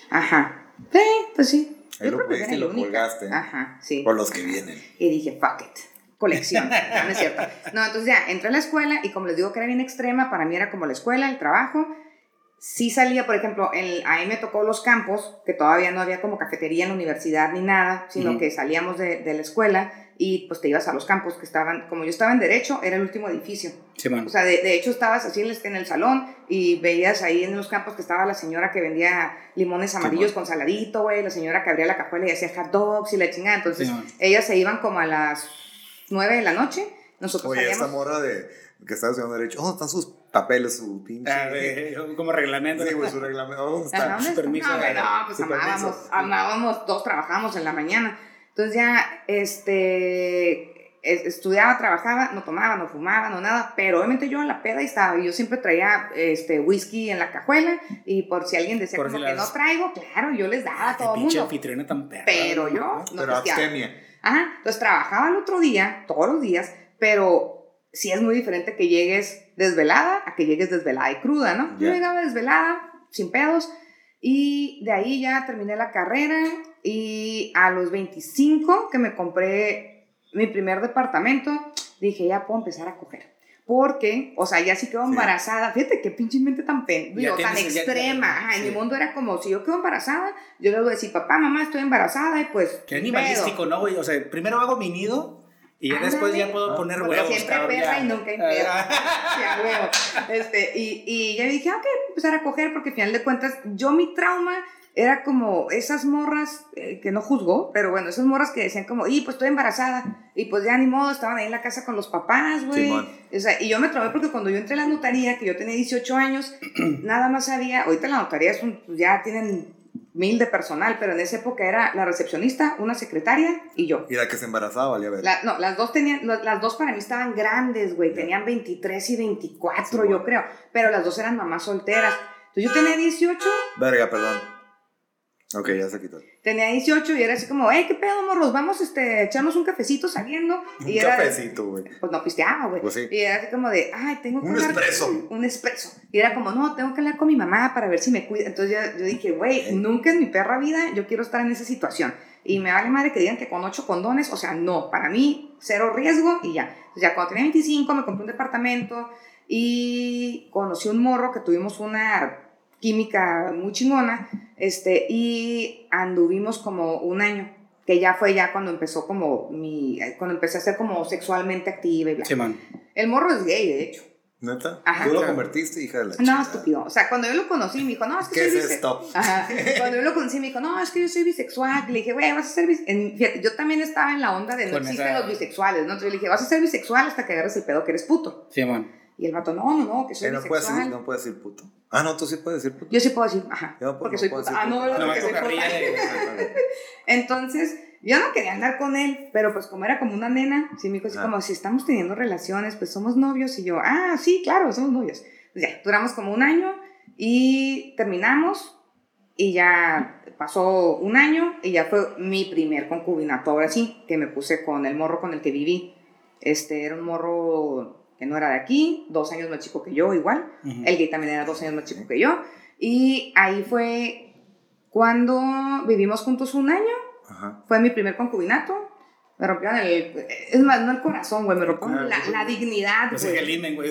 Ajá. Sí, pues sí. Ahí lo pusiste y lo única. colgaste. Ajá, sí. Por los que vienen. Y dije, fuck it. Colección. No, no es cierto. No, entonces ya entré a la escuela y como les digo que era bien extrema, para mí era como la escuela, el trabajo. Sí salía, por ejemplo, el, a mí me tocó los campos, que todavía no había como cafetería en la universidad ni nada, sino que salíamos de, de la escuela y pues te ibas a los campos que estaban, como yo estaba en Derecho, era el último edificio. Sí, man. O sea, de, de hecho estabas así en el, en el salón y veías ahí en los campos que estaba la señora que vendía limones amarillos Simón. con saladito, güey, la señora que abría la cajuela y hacía hot dogs y la chingada. Entonces, Simón. ellas se iban como a las 9 de la noche. Nosotros Oye, esta salíamos. morra de que está estudiando derecho, ¿dónde están sus papeles, su pinche? Ah, eh, como reglamento. Sí, güey, su reglamento. ¿Dónde Ajá, está? ¿dónde está? permiso, No, güey, no, pues amábamos, amábamos, todos trabajábamos en la mañana. Entonces ya, este, es- estudiaba, trabajaba, no tomaba, no fumaba, no nada, pero obviamente yo en la peda estaba, y yo siempre traía, este, whisky en la cajuela, y por si alguien decía Por como si que las- no traigo, claro, yo les daba a todo el mundo. anfitriona tan perra. Pero yo no Pero pisteaba. abstemia. Ajá, entonces trabajaba el otro día, todos los días, pero sí es muy diferente que llegues desvelada a que llegues desvelada y cruda, ¿no? Yo llegaba desvelada, sin pedos, y de ahí ya terminé la carrera y a los 25 que me compré mi primer departamento, dije, ya puedo empezar a coger. Porque, o sea, ya sí quedo Sí. embarazada. Fíjate qué pinche mente tan, pen, Ya digo, tan ya- extrema. ya- Ajá, En sí. mi mundo era como, si yo quedo embarazada, yo le voy a decir, papá, mamá, estoy embarazada, y pues... Qué animalístico, ¿no, güey? O sea, primero hago mi nido y ya después ya puedo poner Porque huevos, siempre cabrón, perra ya. y nunca hay pedo. Ah, Sí, a huevo. Este, y, y ya dije, ok, empezar a coger porque al final de cuentas yo mi trauma era como esas morras, eh, que no juzgo, pero bueno, esas morras que decían como, y pues estoy embarazada, y pues ya ni modo, estaban ahí en la casa con los papás, güey. O sea, y yo me traumé porque cuando yo entré a la notaría, que yo tenía 18 años, nada más había, ahorita la notaría es un, pues ya tienen mil de personal, pero en esa época era la recepcionista, una secretaria y yo. Y la que se embarazaba, valía ver. La- no, las dos tenían, las dos para mí estaban grandes, güey, tenían 23 y 24, Sí, yo bueno. creo, pero las dos eran mamás solteras. Entonces yo tenía 18, Verga, perdón. Ok, ya se quitó. tenía 18 y era así como, hey, ¿qué pedo, morros? Vamos este, a echarnos un cafecito saliendo. Un y era, cafecito, güey. Pues no pisteaba, güey. Pues sí. Y era así como de, ay, tengo que Un hablar espresso. Un espresso. Y era como, no, tengo que hablar con mi mamá para ver si me cuida. Entonces yo, yo dije, güey, nunca en mi perra vida yo quiero estar en esa situación. Y me vale madre que digan que con ocho condones, o sea, no, para mí, cero riesgo y ya. Entonces ya cuando tenía 25 me compré un departamento y conocí un morro que tuvimos una química muy chingona, este, y anduvimos como un año, que ya fue ya cuando empezó como mi, cuando empecé a ser como sexualmente activa y bla. Simón. El morro es gay, de hecho. ¿Neta? Ajá. Tú lo Claro. convertiste, hija de la No, chingada. estúpido. O sea, cuando yo lo conocí, me dijo, no, es que ¿Qué soy es esto? Ajá. Cuando yo lo conocí, me dijo, no, es que yo soy bisexual. Y le dije, güey, vas a ser bisexual. Fíjate, yo también estaba en la onda de no existen esa- los bisexuales, ¿no? Entonces yo le dije, vas a ser bisexual hasta que agarres el pedo que eres puto. Simón. Y el vato, no, no, no, que soy Eh, no, puedes bisexual. decir, no puedes decir puto. Ah, no, tú sí puedes decir puto. Yo sí puedo decir, ajá, Yo, porque no soy decir Ah, no. No, me soy de... Entonces, yo no quería andar con él, pero pues como era como una nena, sí me dijo así Ah. como, si estamos teniendo relaciones, pues somos novios. Y yo, ah, sí, claro, somos novios. Pues ya, duramos como un año y terminamos y ya pasó un año y ya fue mi primer concubinato. Ahora sí, que me puse con el morro con el que viví. Este era un morro que no era de aquí, dos años más chico que yo, igual. Ujú. El gay también era dos años más chico que yo. Y ahí fue cuando vivimos juntos un año. Ajá. Fue mi primer concubinato. Me rompieron el. Es más, no el corazón, güey. Me rompieron la, la dignidad, No sé qué güey. limen, güey.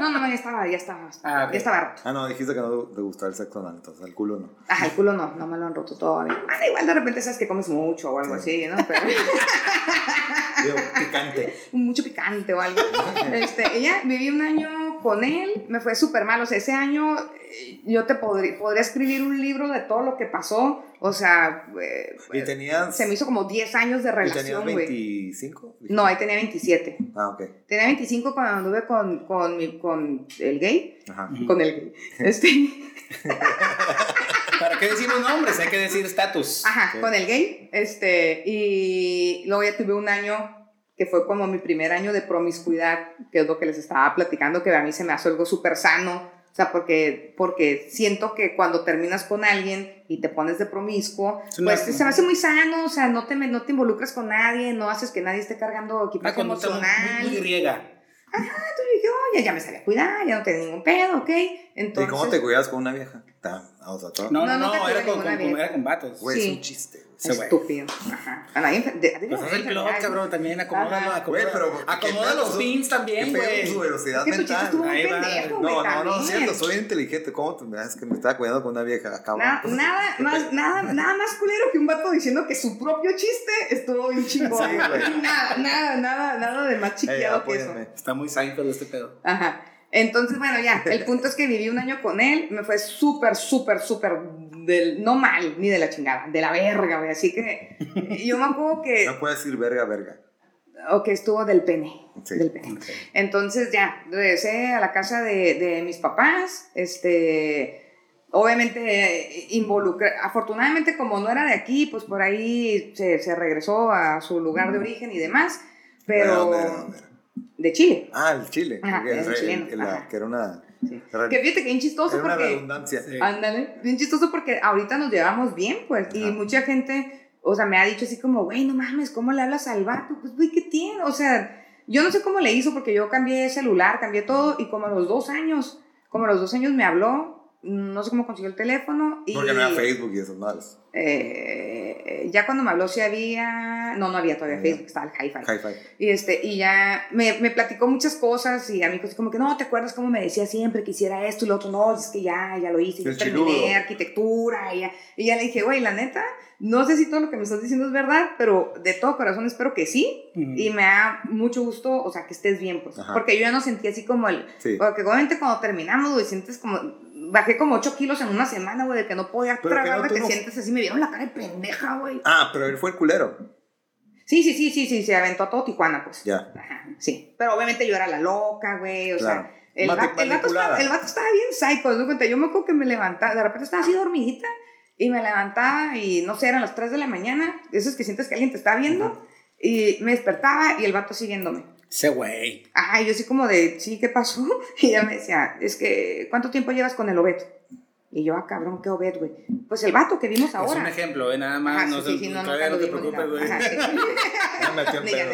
No, no, no, ya estaba, ya estaba. Ah. Ya estaba roto. Ah, no, dijiste que no te gustaba el sexo anal, entonces el culo no. Ajá, el culo no, no me lo han roto todavía. Ah, igual de repente sabes que comes mucho o algo Sí. así, ¿no? Pero Digo, picante. mucho picante o algo. Este, ella viví un año con él, me fue súper mal. O sea, ese año eh, yo te podría, podría escribir un libro de todo lo que pasó. O sea, eh, ¿Y tenías, se me hizo como 10 años de ¿y tenías relación, güey. 25? No, ahí tenía 27. Ah, ok. Tenía 25 cuando anduve con, con, mi- con el gay. Ajá. Con el gay. Este, ¿Para qué decimos nombres? Hay que decir estatus. ajá, con el gay. Este, y luego ya tuve un año que fue como mi primer año de promiscuidad, que es lo que les estaba platicando, que a mí se me hace algo súper sano. O sea, porque, porque siento que cuando terminas con alguien y te pones de promiscuo, pues se me hace muy sano, o sea, no te, no te involucras con nadie, no haces que nadie esté cargando equipaje muy, emocional. muy griega. Entonces dije, oye, ya me sabía cuidar, ya no tenía ningún pedo, ¿ok? Entonces, ¿Y cómo te cuidas con una vieja? O sea. No, no, No, no, era, con, con- era con vatos. Güey, sí. es un chiste. güey. Güey. Estúpido. Ajá. A nadie. Pues haz el enfermedades. cabrón, también acomódalo, Güey, pero ¿qué acomoda los pins también, ¿Qué pedo con su güey. velocidad Es mental? Ahí va. pendejo, güey, No, no, no, también. cierto, soy inteligente. ¿Cómo te me es que me estaba cuidando con una vieja? Acabo. Na- nada, más, nada, nada más culero que un vato diciendo que su propio chiste estuvo bien chingón. Sí, güey. nada, nada, nada, nada de más chiqueado que eso. Está muy Seinfeld este pedo. Ajá. Entonces, bueno, ya, el punto es que viví un año con él, me fue súper, súper, súper, del, no mal, ni de la chingada, de la verga, güey. Así que yo me acuerdo que, No puedes decir verga, verga. o que estuvo del pene, Sí. del pene. Entonces ya, regresé a la casa de, de mis papás, este, obviamente involucré, afortunadamente como no era de aquí, pues por ahí se, se regresó a su lugar de origen y demás, ¿De pero dónde dónde? De Chile. Ah, el chile. Ajá, que, era el- chileno, el- la- ajá. que era una. Sí. Que fíjate que bien chistoso era una porque... redundancia. Sí. Ándale, bien chistoso porque ahorita nos llevamos bien, pues, y Ajá. mucha gente, o sea, me ha dicho así como, güey, no mames, ¿cómo le hablas al vato? Pues, güey, ¿qué tiene? O sea, yo no sé cómo le hizo porque yo cambié celular, cambié todo, y como a los dos años, como a los dos años me habló, no sé cómo consiguió el teléfono, y... Porque no era Facebook y esas madres. eh, ya cuando me habló sí había, no, no había todavía. Facebook, estaba el hi-fi. Hi-Fi. Y, este, y ya me, me platicó muchas cosas y a mí pues como que no, ¿te acuerdas cómo me decía siempre que hiciera esto y lo otro? No, es que ya, ya lo hice, ya terminé chiludo. arquitectura y ya, y ya le dije, güey, la neta, no sé si todo lo que me estás diciendo es verdad, pero de todo corazón espero que sí y me da mucho gusto, o sea, que estés bien, pues, Ajá. porque yo ya no sentí así como el, Sí. porque obviamente cuando terminamos, güey, sientes como, bajé como 8 kilos en una semana, güey, de que no podía Pero que tragar, no, que no- sientes así, me vieron la cara de pendeja, güey. Ah, pero él fue el culero. Sí, sí, sí, sí, sí, se aventó a todo Tijuana, pues. Ya. Ajá, sí. Pero obviamente yo era la loca, güey. O Claro. sea, el, vato, el, vato estaba, el vato estaba bien psycho. ¿no? cuenta? Yo me acuerdo que me levantaba, de repente estaba así dormidita Y me levantaba y no sé, eran las 3 de la mañana, esos que sientes que alguien te está viendo, y me despertaba y el vato siguiéndome. Ese güey. Ajá, yo así como de, sí, ¿qué pasó? Y ella me decía, es que, ¿cuánto tiempo llevas con el Obed? Y yo, ah, cabrón, ¿qué Obed, güey? Pues el vato que vimos ahora. Es un ejemplo, ¿eh? Nada más. Ajá, no, sí, sí, no, no, todavía no te preocupes, güey.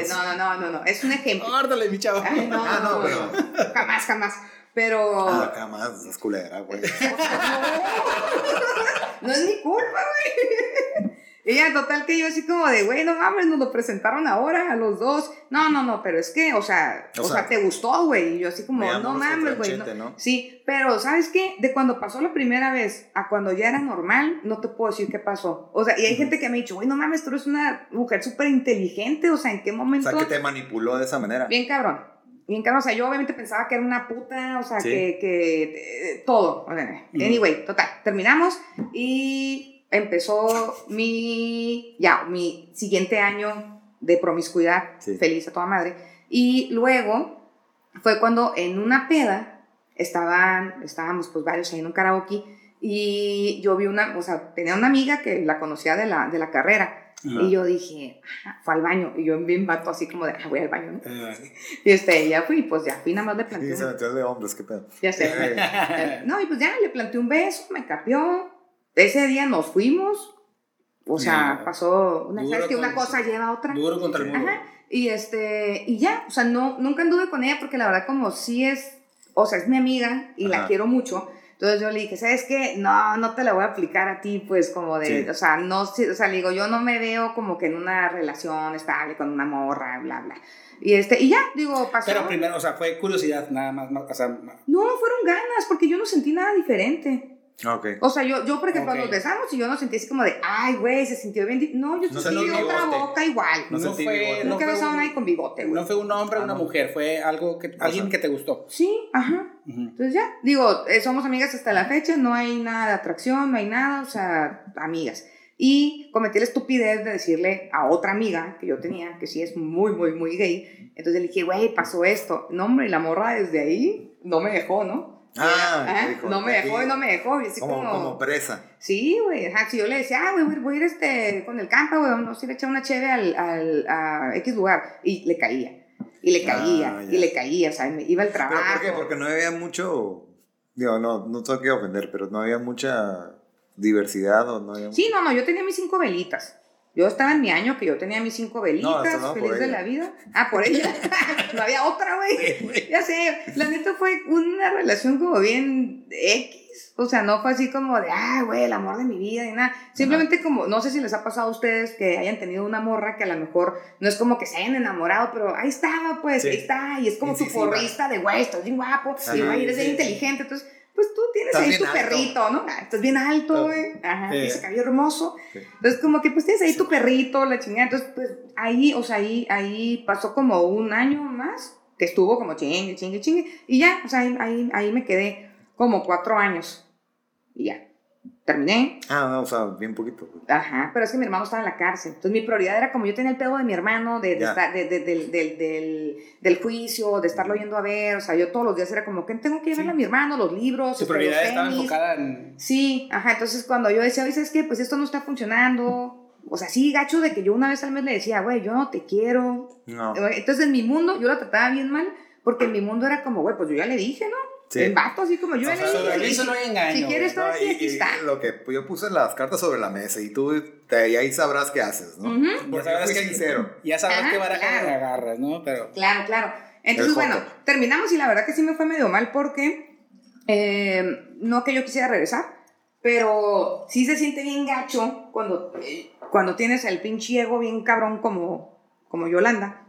No, no, no, no, no, es un ejemplo. Órale, mi chavo. Ay, no, Ah, no, no, pero- jamás, jamás. Pero Ah, acá más es culera, güey. no es mi culpa, güey. Y ya, total que yo así como de, güey, no mames, nos lo presentaron ahora a los dos. No, no, no, pero es que, o sea, o, O sea, sea, te gustó, güey. Y yo así como, no mames, güey. contrachete, no. ¿no? Sí, pero ¿sabes qué? De cuando pasó la primera vez a cuando ya era normal, no te puedo decir qué pasó. O sea, y hay gente que me ha dicho, güey, no mames, tú eres una mujer súper inteligente. O sea, ¿en qué O momento? sea, que te manipuló de esa manera. Bien cabrón. Bien cabrón. O sea, yo obviamente pensaba que era una puta, o sea, Sí. que, que eh, todo. O. Anyway, total. Terminamos y empezó mi, ya, mi siguiente año de promiscuidad, Sí. feliz a toda madre. Y luego fue cuando en una peda estaban, estábamos pues varios ahí en un karaoke y yo vi una, o sea, tenía una amiga que la conocía de la, de la carrera. Ajá. Y yo dije, "Ajá", fue al baño. Y yo bien vato así como de, "Ah, voy al baño, ¿no? Eh, Y este, ya fui, pues ya fui, nada más le planteé Sí, se un, metió el de hombres, qué pedo. ya sé. Eh, No, y pues ya le planteé un beso, me capió. Ese día nos fuimos. O sea, Ya. pasó, una, ¿sabes que una cosa lleva a otra? Duro contra el muro. Ajá. Y este, y ya, o sea, no, nunca anduve con ella porque la verdad como sí es, o sea, es mi amiga y la Ajá. quiero mucho. Entonces yo le dije, ¿sabes qué? No, no te la voy a aplicar a ti, pues como de, Sí. o sea, no, o sea, le digo, yo no me veo como que en una relación estable con una morra, bla, bla. Y este, y ya, digo, pasó. Pero primero, o sea, fue curiosidad, nada más. más, o sea, No, fueron ganas, porque yo no sentí nada diferente. Ok. O sea, yo, yo por ejemplo, Ok. nos besamos y yo no sentí así como de, ay, güey, se sintió bien. di-". No, yo No sentí otra bigote. boca igual. No no, sentí fue. bigote. No Nunca fue, besado a un, nadie con bigote, güey. no fue un hombre o Ah, una no. mujer, fue algo que alguien que te gustó. Sí, ajá. Ujú. Entonces ya, digo, eh, somos amigas hasta la fecha, no hay nada de atracción, no hay nada, o sea, amigas. Y cometí la estupidez de decirle a otra amiga que yo tenía, que sí es muy, muy, muy gay. Entonces le dije, güey, pasó esto. No, hombre, y la morra desde ahí no me dejó, ¿no? Ah, Ajá, dijo, no me dejó y no me dejó. Y así Como, como, como presa. Sí, güey. Ajá, si yo le decía, ah, güey, voy- a ir este, con el campo, güey, no sé, le echar una cheve al, al, a X lugar. Y le caía. Y le Ah, caía. ya. y le caía, o sea, me iba al ¿Pero trabajo. por qué? Porque no había mucho. Digo, no, no tengo que ofender, pero no había mucha diversidad o no había. Sí, no, no, yo tenía mis cinco velitas. Yo estaba en mi año que yo tenía mis cinco velitas, no, feliz de la vida. Ah, por ella. no había otra, güey. Ya sé, la neta fue una relación como bien X. O sea, no fue así como de, ah, güey, el amor de mi vida y nada. Simplemente como, no sé si les ha pasado a ustedes que hayan tenido una morra que a lo mejor no es como que se hayan enamorado, pero ahí estaba, pues, Sí. ahí está. Y es como tu Incisiva. porrista de, güey, estás bien guapo, y güey, eres bien sí, inteligente. Entonces, pues tú tienes ahí tu alto. perrito, ¿no? Ah, Estás bien alto, güey. Ajá, Sí. ese cabello hermoso. Sí. Entonces, como que pues tienes ahí tu perrito, la chingada. Entonces, pues ahí, o sea, ahí, ahí pasó como un año más que estuvo como chingue, chingue, chingue. Y ya, o sea, ahí, ahí, ahí me quedé como cuatro años. Y ya, terminé. Ah, no, o sea, bien poquito. güey. Ajá, pero es que mi hermano estaba en la cárcel. Entonces mi prioridad era como yo tenía el pedo de mi hermano, de, estar, de- de- del, del, del, del juicio, de estarlo yendo a ver. O sea, yo todos los días era como que tengo que llevarle Sí. a mi hermano los libros, Su este, los prioridad estaba enfocada en. Sí, ajá, entonces cuando yo decía, oye, ¿sabes qué? Pues esto no está funcionando. O sea, sí, gacho de que yo una vez al mes le decía, güey, yo no te quiero. No. Entonces en mi mundo yo la trataba bien mal, porque en mi mundo era como, güey, pues yo ya le dije, ¿no? Sí. En vato, así como yo O sea, Sobre el no hay engaño. Si quieres. No, aquí, y, aquí y está. lo que yo puse las cartas sobre la mesa y tú te, y ahí sabrás qué haces, ¿no? Ujú. Ya Porque sabrás que- sincero. Ya sabrás Ajá, qué baraja claro. agarras, ¿no? Pero. Claro, claro. Entonces, El bueno, terminamos y la verdad que sí me fue medio mal porque eh, no que yo quisiera regresar, pero sí se siente bien gacho cuando, eh, cuando tienes el pinche ego bien cabrón como, como Yolanda.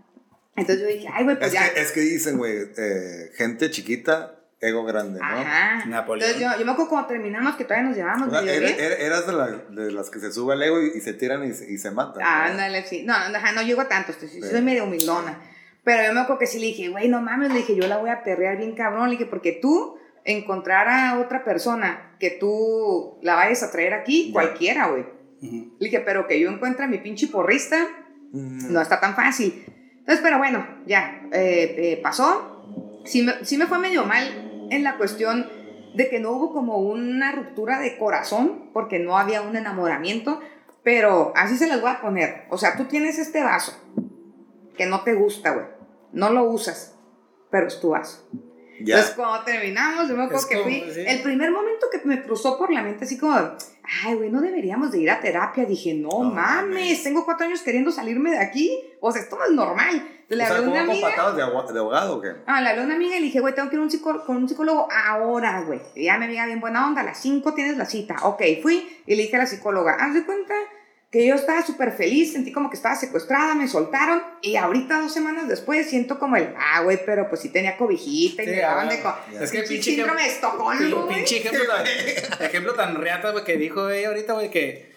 Entonces yo dije, ay, güey, pues Es ya. que, es que dicen, güey, eh, gente chiquita, ego grande, ¿no? Ajá. Napoleón. Entonces yo, yo me acuerdo cuando terminamos que todavía nos llevábamos O sea, era- eras de, la- de las que se sube al ego y, y se tiran y se, y se matan. ¿no? Ah, ándale, sí. No, no, ajá, no llego a tanto, estoy- sí soy medio humildona. Pero yo me acuerdo que sí le dije, güey, no mames, le dije, yo la voy a perrear bien cabrón. Le dije, porque tú encontrar a otra persona que tú la vayas a traer aquí, Ya. cualquiera, güey. Le dije, pero que yo encuentre a mi pinche porrista, Mm. no está tan fácil. Entonces, pero bueno, ya, eh, eh, pasó. Sí me, sí me fue medio mal en la cuestión de que no hubo como una ruptura de corazón, porque no había un enamoramiento, pero así se las voy a poner. O sea, tú tienes este vaso que no te gusta, güey. No lo usas, pero es tu vaso. Ya. Entonces, cuando terminamos, yo me acuerdo Es que como, fui. sí. El primer momento que me cruzó por la mente, así como, ay, güey, no deberíamos de ir a terapia. Dije, no, mames, mames. tengo cuatro años queriendo salirme de aquí. O sea, esto no es normal. Le O sea, hablé una ¿cómo con amiga. patadas de, ahogado o qué? Ah, le hablé a una amiga y le dije, güey, tengo que ir a un psicó- con un psicólogo ahora, güey. Y ya mi amiga bien buena onda, a las 5 tienes la cita. Ok, fui y le dije a la psicóloga, haz de cuenta que yo estaba súper feliz, sentí como que estaba secuestrada, me soltaron y ahorita dos semanas después siento como el, ah, güey, pero pues sí tenía cobijita y Sí, me daban ah, de... co- ya. Es que Pinche síndrome de Estocolmo, güey. Pinche ejemplo tan, ejemplo tan reata, güey, que dijo ella ahorita, güey, que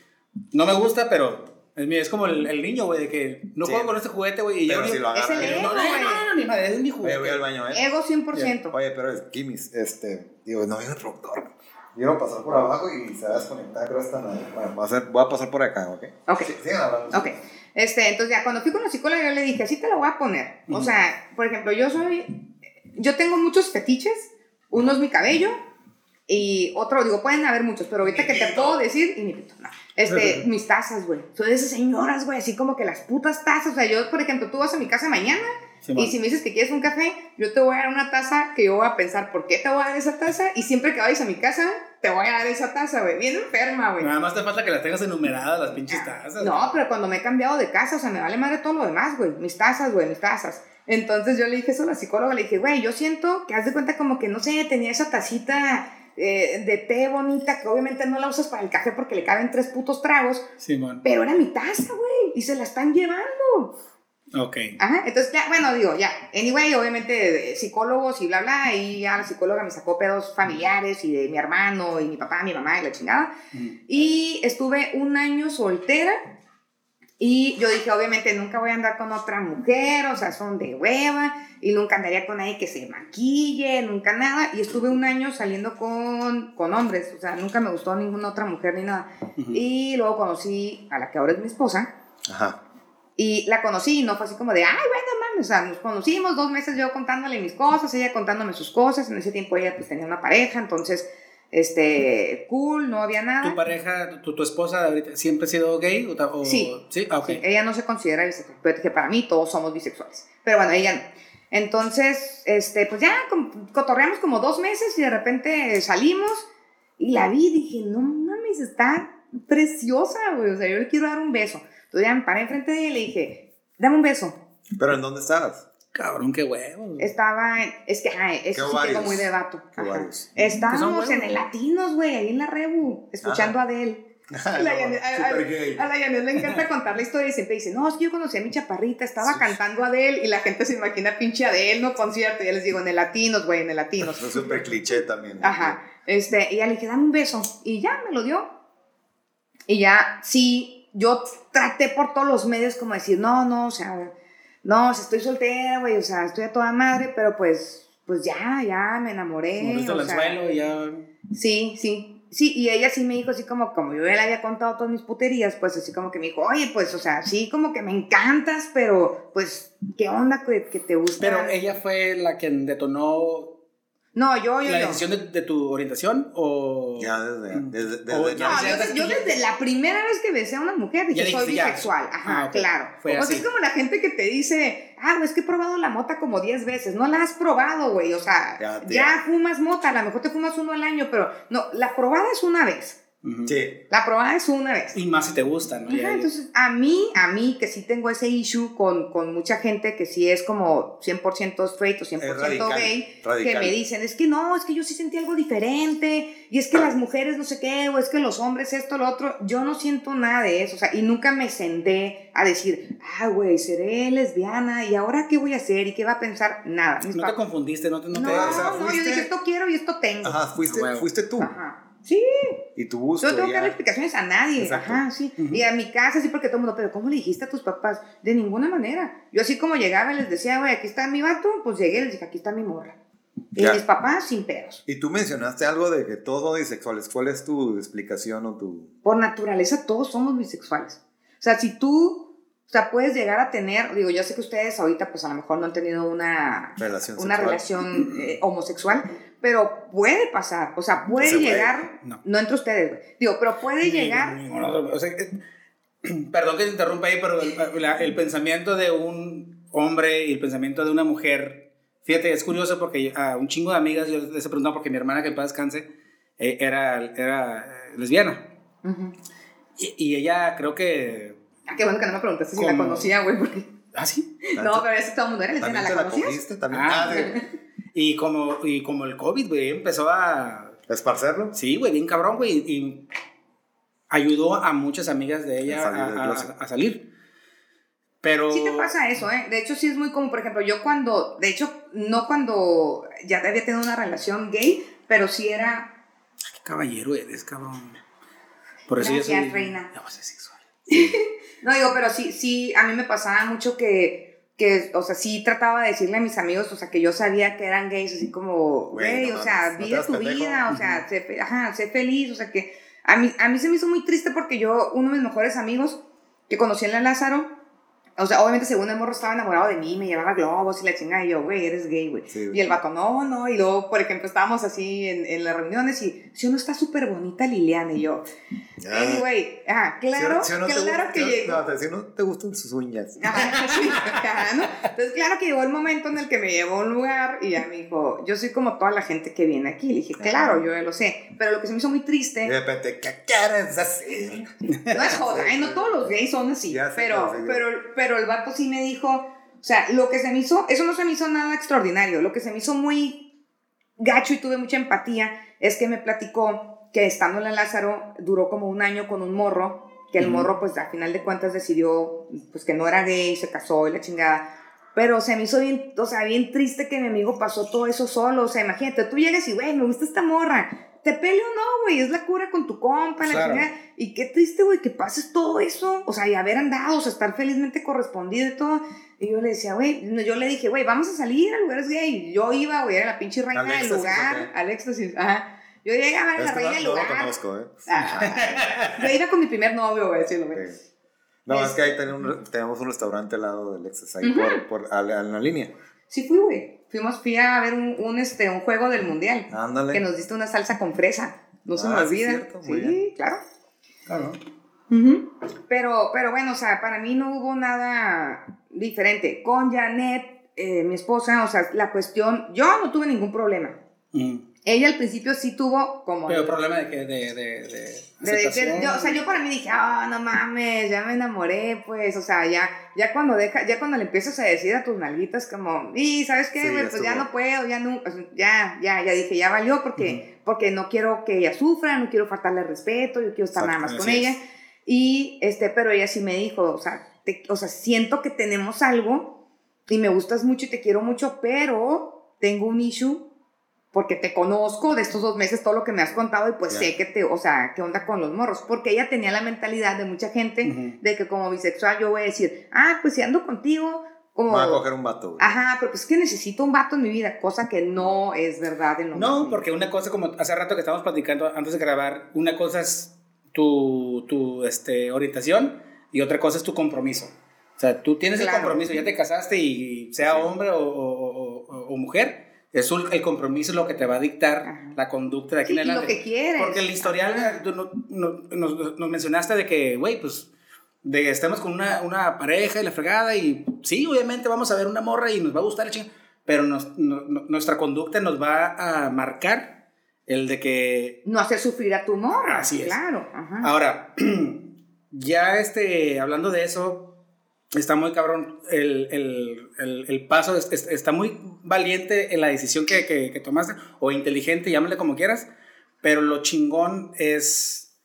no me gusta, pero es, mi- es como el, el niño, güey, de que no Sí. juego con este juguete, güey, y yo Pero ni- si lo Es agarran. el ¿eh? no, no, no, no, no, ni madre, es mi Oye, juguete. voy al baño, ¿eh? Ego 100%. Oye, pero es Kimis, este, digo, no viene el productor. Quiero pasar por abajo y se va a desconectar, creo, esta madre. Bueno, voy a, hacer- voy a pasar por acá, ¿ok? Ok. Sí, sigan hablando. Ok. Este, entonces ya cuando fui con la psicóloga yo le dije, así te la voy a poner. O sea, por ejemplo, yo soy, yo tengo muchos fetiches. Uno es mi cabello y otro, digo, pueden haber muchos, pero ahorita que te puedo decir, y mi pito, no. Este, mis tazas, güey. Soy de esas señoras, güey, así como que las putas tazas. O sea, yo, por ejemplo, tú vas a mi casa mañana Simón. y si me dices que quieres un café, yo te voy a dar una taza que yo voy a pensar, ¿por qué te voy a dar esa taza? Y siempre que vayas a mi casa, te voy a dar esa taza, güey. Bien enferma, güey. Nada más te falta que las tengas enumeradas las pinches tazas. No, pero cuando me he cambiado de casa, o sea, me vale madre todo lo demás, güey. Mis tazas, güey, mis tazas. Entonces yo le dije eso a la psicóloga, le dije, güey, yo siento que haz de cuenta como que, no sé, tenía esa tacita eh, de té bonita, que obviamente no la usas para el café porque le caben tres putos tragos, Simón. pero era mi taza, güey, y se la están llevando. Ok. Ajá, entonces ya, bueno, digo, ya, anyway, obviamente psicólogos y bla, bla, y ya la psicóloga me sacó pedos familiares y de mi hermano y mi papá, mi mamá y la chingada. Mm. Y estuve un año soltera y yo dije, obviamente nunca voy a andar con otra mujer, o sea, son de hueva, y nunca andaría con nadie que se maquille, nunca nada. Y estuve un año saliendo con, con hombres, o sea, nunca me gustó ninguna otra mujer ni nada. Ujú. Y luego conocí a la que ahora es mi esposa. Ajá. Y la conocí no fue así como de, ay, bueno, mames, o sea, nos conocimos dos meses yo contándole mis cosas, ella contándome sus cosas, en ese tiempo ella pues tenía una pareja, entonces, este, cool, no había nada. ¿Tu pareja, tu, tu esposa ahorita, siempre ha sido gay? O, o- Sí. Sí, ah, ok. Sí, ella no se considera bisexual, pero dije, para mí todos somos bisexuales, pero bueno, ella no. Entonces, este, pues ya cotorreamos como dos meses y de repente salimos y la vi y dije, no mames, está preciosa, güey, o sea, yo le quiero dar un beso. Entonces ya me paré enfrente de ella y le dije, dame un beso. ¿Pero en dónde estabas? Cabrón, qué huevo. Estaba, en- es que, ay, sí ovarios? tengo muy de vato. ¿Qué Ajá. Estábamos ¿Qué son en el Latinos, güey, ahí en la Rebu, escuchando a Adele. La no, Janet- a- la Janet le encanta contar la historia y siempre dice, no, es que yo conocí a mi chaparrita, estaba cantando Adele y la gente se imagina pinche Adele, no concierto. Y ya les digo, en el Latinos, güey, en el Latinos. Es súper cliché también. Ajá. Este, y ya le dije, dame un beso. Y ya me lo dio. Y ya, sí, yo traté por todos los medios como decir, no, no, o sea, no, o sea, estoy soltera, güey, o sea, estoy a toda madre, pero pues, pues ya, ya me enamoré. O sea, ya. Sí, sí. Sí, y ella sí me dijo así como, como yo ya le había contado todas mis puterías, pues así como que me dijo, oye, pues, o sea, sí, como que me encantas, pero, pues, ¿qué onda que, que te gusta? Pero ella fue la quien detonó no, yo, yo, la yo. decisión de, de tu orientación o. Ya desde, Mm. desde, desde No, yo, desde la primera vez que besé a una mujer dije, soy bisexual. Ajá, Ah, ok. claro. Fue o sea, así. es como la gente que te dice, ah, güey, es que he probado la mota como 10 veces. No la has probado, güey. O sea, Ya, fumas mota, a lo mejor te fumas uno al año, pero no, la probada es una vez. Sí. La probada es una vez. Y más si te gusta, ¿no? Ajá, Ya- entonces, a mí, a mí, que sí tengo ese issue con, con mucha gente que sí es como 100% straight o 100% radical, gay, radical. que me dicen, es que no, es que yo sí sentí algo diferente, y es que las mujeres no sé qué, o es que los hombres esto, lo otro, yo no siento nada de eso, o sea, y nunca me senté a decir, ah, güey, seré lesbiana, y ahora qué voy a hacer, y qué va a pensar, nada. No te confundiste, no te. No, no, te o sea, no, yo fuiste- dije, esto quiero y esto tengo. Ajá, fuiste, Ah, fuiste tú. Ajá. Sí, Y tu gusto. no tengo que ya. dar explicaciones a nadie. Exacto. Ajá, sí. Ujú. Y a mi casa, sí, porque todo el mundo, pero ¿cómo le dijiste a tus papás? De ninguna manera. Yo así como llegaba y les decía, güey, aquí está mi vato, pues llegué y les dije, aquí está mi morra. Y Ya. mis papás sin pedos. Y tú mencionaste algo de que todos bisexuales. ¿Cuál es tu explicación o tu...? Por naturaleza todos somos bisexuales. O sea, si tú, o sea, puedes llegar a tener, digo, yo sé que ustedes ahorita pues a lo mejor no han tenido una, Relación una sexual. relación eh, homosexual, pero puede pasar, o sea, puede Se puede. llegar, no. No. entre ustedes, güey. digo, pero puede Sí, llegar, no, no, no, o sea, eh, perdón que te interrumpa ahí, pero el, la- el pensamiento de un hombre y el pensamiento de una mujer, fíjate, es curioso porque a un chingo de amigas yo les he preguntado porque mi hermana que en paz descanse eh, era, era eh, lesbiana y, y ella creo que... Ah, qué bueno que no me preguntaste si la conocía, güey, porque... ¿Ah, sí? No, pero ese todo el mundo era lesbiana, ¿También ¿la la conocías? cogiste? ¿También? Ah, Ah, Y como, y como el COVID, güey, empezó a... ¿Esparcerlo? Sí, güey, bien cabrón, güey. Y ayudó a muchas amigas de ella A salir del a, a- closet. a salir. Pero... Sí te pasa eso, ¿eh? De hecho, sí es muy común. Por ejemplo, yo cuando, de hecho, no cuando ya había tenido una relación gay, pero sí era, Qué caballero eres, cabrón. Por eso Gracias, yo soy... reina. Vas a ser sexual. no digo, pero sí, sí, a mí me pasaba mucho que, que, o sea, sí trataba de decirle a mis amigos, o sea, que yo sabía que eran gays, así como, Güey, no o sea, no vive tu pendejo. vida, o sea, sé, fe- ajá, sé feliz, o sea, que a mí, a mí se me hizo muy triste porque yo, uno de mis mejores amigos que conocí en la Lázaro, o sea, obviamente según el morro estaba enamorado de mí, me llevaba globos y la chingada, y yo, güey, eres gay, güey. Sí, Y el vato, no, no, y luego, por ejemplo, estábamos así en, en las reuniones y, si uno está súper bonita Liliana, y yo, anyway, ajá, claro, Si- si claro que llegó. No, si no te gustan sus uñas. Ajá, sí, ajá, ¿no? Entonces, claro que llegó el momento en el que me llevó a un lugar y ya me dijo, yo soy como toda la gente que viene aquí. Le dije, claro, yo ya lo sé. Pero lo que se me hizo muy triste, de repente, ¿qué quieres hacer? no es joda, ¿eh? no todos los gays son así, sé, pero, sé. pero, pero el vato sí me dijo, o sea, lo que se me hizo, eso no se me hizo nada extraordinario, lo que se me hizo muy gacho y tuve mucha empatía es que me platicó que estando en la Lázaro duró como un año con un morro, que el morro pues a final de cuentas decidió pues que no era gay, se casó y la chingada. Pero se me hizo bien, o sea, bien triste que mi amigo pasó todo eso solo. O sea, imagínate, tú llegas y, güey, me gusta esta morra. Te peleo, no, güey, es la cura con tu compa, la Claro. chingada. Y qué triste, güey, que pases todo eso. O sea, y haber andado, o sea, estar felizmente correspondido y todo. Y yo le decía, güey, yo le dije, güey, vamos a salir a lugares gay. Yo iba, güey, era la pinche reina del lugar, ¿ok? al éxtasis, ajá. Yo llegaba a la que reina no, del no lo lugar. conozco, ¿eh? Ah, yo iba con mi primer novio, güey, decirlo, güey. Sí. No, es Es- que ahí tenemos un, tenemos un restaurante al lado del Exes, ahí Ujú. por, por, a, a la línea. Sí fui, güey. Fuimos, fui a ver un, un, este, un juego del mundial. Ándale. Que nos diste una salsa con fresa. No se me Ah, sí, olvida. cierto, sí, bien. claro. Claro. Pero, pero bueno, o sea, para mí no hubo nada diferente. Con Janet, eh, mi esposa, o sea, la cuestión, yo no tuve ningún problema. Mm. Ella al principio sí tuvo como... Pero problema de que de, de, de, De- yo, o sea, yo para mí dije, ah, no mames, ya me enamoré, pues, o sea, ya, ya cuando deja, ya cuando le empiezas a decir a tus nalguitas como, y ¿sabes qué, Sí, pues ya no puedo, ya no, ya, ya, ya dije, ya valió porque, porque no quiero que ella sufra, no quiero faltarle respeto, yo quiero estar nada más con ella. es. Y, este, pero ella sí me dijo, o sea, te- o sea, siento que tenemos algo y me gustas mucho y te quiero mucho, pero tengo un issue porque te conozco de estos dos meses, todo lo que me has contado y pues Ya. sé que te, o sea, qué onda con los morros, porque ella tenía la mentalidad de mucha gente de que como bisexual yo voy a decir, ah, pues si ando contigo, como... Va a coger un vato, güey. Ajá, pero pues es que necesito un vato en mi vida, cosa que no es verdad en lo No, porque una cosa, como hace rato que estábamos platicando antes de grabar, una cosa es tu, tu este, orientación y otra cosa es tu compromiso. O sea, tú tienes el compromiso, ya te casaste y sea Sí. hombre o, o- o- o mujer, es un- el compromiso lo que te va a dictar Ajá. la conducta de aquí Sí, en y lo adelante. que quieres. Porque el historial, tú no- no- nos, nos mencionaste de que, güey, pues, de que estemos con una, una pareja y la fregada y sí, obviamente vamos a ver una morra y nos va a gustar la chingada, pero nos- no- nuestra conducta nos va a marcar el de que, No hacer sufrir a tu morro. Así es. Claro, ajá. ahora, ya este, hablando de eso, está muy cabrón, el, el- el- el paso, es- es- está muy valiente en la decisión que, que- que tomaste, o inteligente, llámale como quieras, pero lo chingón es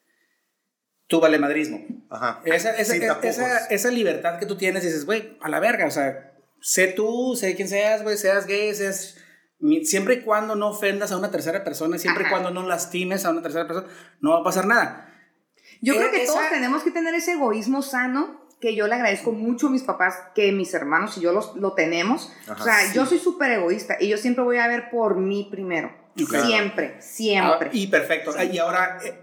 tu valemadrismo. Ajá. Esa, esa, esa, esa libertad que tú tienes, dices, güey, a la verga, o sea, sé tú, sé quién seas, güey, seas gay, seas... Siempre y cuando no ofendas a una tercera persona, siempre y cuando no lastimes a una tercera persona, no va a pasar nada. Yo creo Eh, que esa- todos tenemos que tener ese egoísmo sano, que yo le agradezco mucho a mis papás, que mis hermanos y yo los, lo tenemos. Ajá, o sea, sí. yo soy súper egoísta y yo siempre voy a ver por mí primero. Claro. Siempre, siempre. Ah, y perfecto. Sí. Y ahora, eh,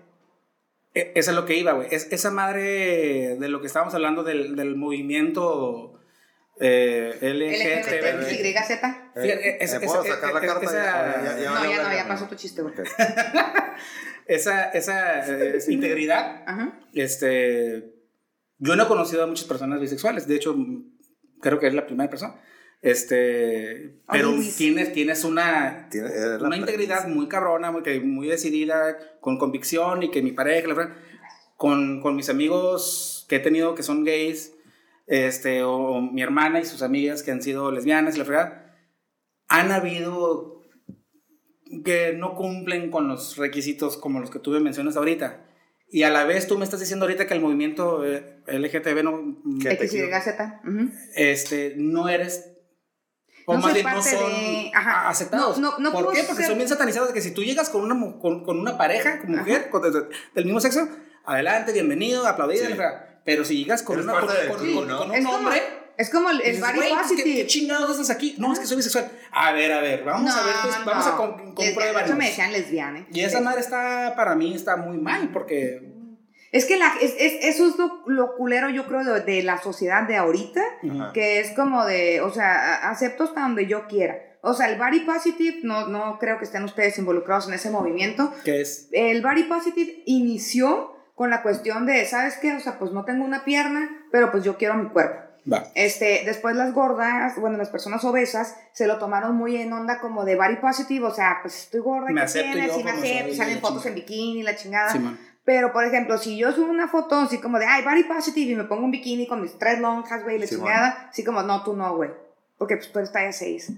eh, eso es lo que iba, güey. Es, esa madre de lo que estábamos hablando del, del movimiento Eh, LGTB. LGTB. Eh, Esa- ¿Me puedo esa- sacar la esa- carta? esa- Ya- ya- No, ya no, ya pasó tu chiste, güey. esa, esa eh, integridad, Ajá. este, yo no he conocido a muchas personas bisexuales, de hecho, creo que es la primera persona, este, pero Luis. tienes, tienes una, Tiene- una integridad muy cabrona, muy, muy decidida, con convicción y que mi pareja, la verdad, con, con mis amigos que he tenido que son gays, este, o, o mi hermana y sus amigas que han sido lesbianas, y la verdad, han habido que no cumplen con los requisitos como los que tú me mencionas ahorita. Y a la vez tú me estás diciendo ahorita que el movimiento eh, LGTB no, ¿Qué te XYZ. ujú. este, no eres... O No más bien no son de- ajá. aceptados. No, no, no ¿Por qué? Porque ser- son bien satanizados de que si tú llegas con una, con, con una pareja, con mujer, con- de- de- del mismo sexo, adelante, bienvenido, aplaudido. Sí. Pero si llegas con, una, con, del con- un como- hombre... Es como el, el body "Güey, pues, ¿qué- ¿qué, positive. chingados haces aquí? No, es que soy bisexual. A ver, a ver, vamos a ver, pues, vamos a compruebarnos. Eso me decían lesbiana. Y esa madre está, para mí, está muy mal, porque... Es que la, es, es- eso es lo, lo culero, yo creo, de, de la sociedad de ahorita, que es como de, o sea, acepto hasta donde yo quiera. O sea, el body positive, no, no creo que estén ustedes involucrados en ese movimiento. que es... El body positive inició con la cuestión de, ¿sabes qué? O sea, pues no tengo una pierna, pero pues yo quiero mi cuerpo. Va. Este, después las gordas, bueno, las personas obesas se lo tomaron muy en onda como de body positive, o sea, pues estoy gorda, Me ¿qué acepto tienes? yo Sí, me acepto, salen fotos chingada. en bikini, la chingada. Simón. Pero, por ejemplo, si yo subo una foto así como de, ay, body positive, y me pongo un bikini con mis tres lonjas, güey, la Simón. chingada, así como, no, tú no, güey. Porque pues tú eres talla 6.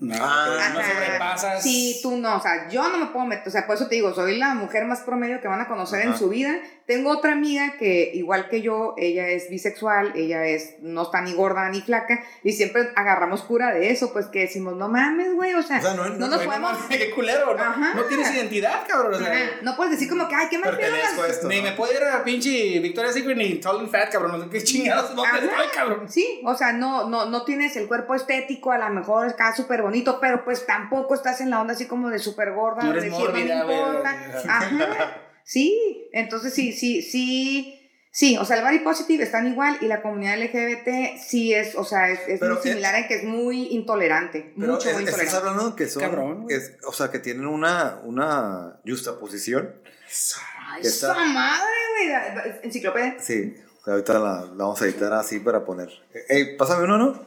No, Ah, no sobrepasas... Sí, tú no, o sea, yo no me puedo meter, o sea, por eso te digo, soy la mujer más promedio que van a conocer en Ajá. su vida. Tengo otra amiga que, igual que yo, ella es bisexual, ella es, no está ni gorda ni flaca, y siempre agarramos cura de eso, pues que decimos, no mames, güey, o sea, O sea, no- no, no- nos no podemos... mames, qué culero, ¿no? Ajá. No tienes identidad, cabrón. O sea, Ajá, no puedes decir como que, ay, qué mal pedo Pertenezco a las- esto. ni ¿no? me puedo ir a pinche Victoria's Secret ni Tall and Fat, cabrón. No sé qué chingados, ¿dónde Ajá. estoy, cabrón? Sí, o sea, no, no, no tienes el cuerpo estético, a lo mejor está súper bonito, pero pues tampoco estás en la onda así como de súper gorda, No de no me importa. Ajá. Sí, entonces sí, sí, sí, sí, o sea, el body positive están igual y la comunidad LGBT sí es, o sea, es, es muy es- similar en que es muy intolerante, Pero mucho, es- muy estás intolerante. hablando que son. Cabrón, es- o sea, que tienen una, una justaposición. Ay, esa está- madre, güey, enciclopedia. Sí, o sea, ahorita la, la vamos a editar así para poner. Ey, pásame uno, ¿no?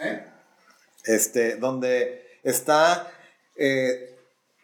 ¿Eh? Este, donde está. Eh,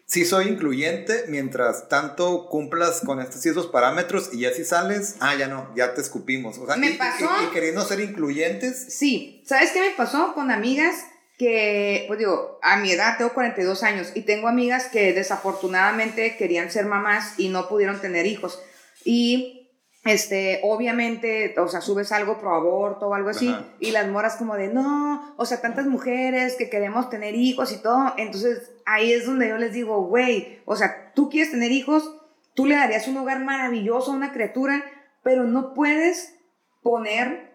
sí soy incluyente mientras tanto cumplas con estos y esos parámetros y ya si sales, ah, ya no, ya te escupimos. O sea, Me y- y- pasó. y queriendo ser incluyentes, Sí, ¿sabes qué me pasó con amigas que, pues digo, a mi edad tengo 42 años y tengo amigas que desafortunadamente querían ser mamás y no pudieron tener hijos. Y este, obviamente, o sea, subes algo pro aborto o algo así Ajá. y las moras como de, no, o sea, tantas mujeres que queremos tener hijos y todo. Entonces, ahí es donde yo les digo, güey, o sea, tú quieres tener hijos, tú le darías un hogar maravilloso a una criatura, pero no puedes poner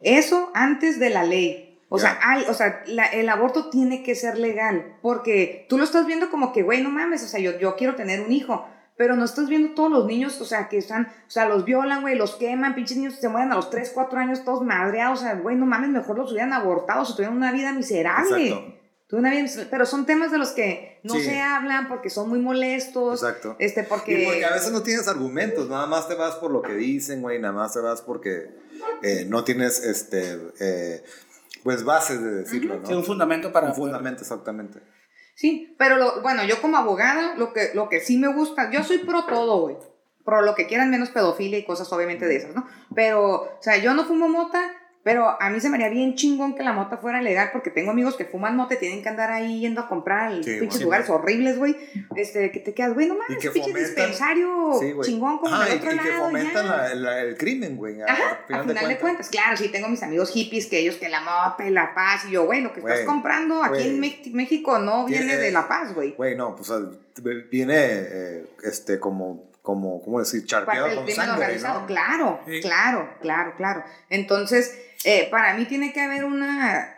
eso antes de la ley. O sea, hay, o sea, la- el aborto tiene que ser legal, porque tú lo estás viendo como que, güey, no mames, o sea, yo, yo quiero tener un hijo, pero no estás viendo todos los niños, o sea, que están, o sea, los violan, güey, los queman, pinches niños se mueren a los 3, 4 años todos madreados, o sea, güey, no mames, mejor los hubieran abortado, o sea, tuvieran una vida miserable. Exacto. Tuvieran una vida miserable. Pero son temas de los que no Sí. se hablan porque son muy molestos, exacto. este, porque... Y porque a veces no tienes argumentos, nada más te vas por lo que dicen, güey, nada más te vas porque eh, no tienes, este, eh, pues bases de decirlo, ¿no? Sí, un fundamento para. Un fundamento, exactamente. Sí, pero lo, bueno, yo como abogada, lo que, lo que sí me gusta, yo soy pro todo, güey. Pro lo que quieran, menos pedofilia y cosas obviamente de esas, ¿no? Pero, o sea, yo no fumo mota, pero a mí se me haría bien chingón que la mota fuera legal porque tengo amigos que fuman mota y tienen que andar ahí yendo a comprar en Sí, pinches bueno. lugares horribles, güey. Este, que te quedas, güey, no mames, que pinche fomentan- dispensario Sí, chingón como Ah, del y, otro y que lado, fomentan ya. la- la- el crimen, güey. a- Ajá, a final de, cuentas, claro, sí, tengo mis amigos hippies que ellos que la mota y la paz, y yo, güey, lo que estás comprando aquí en México no viene de la paz, güey. Güey, no, pues al- viene, eh, este, como, como, ¿cómo decir? Charpeado con sangre, organizado. ¿no? Claro, Sí. claro, claro, claro. Entonces, eh, para mí tiene que haber una,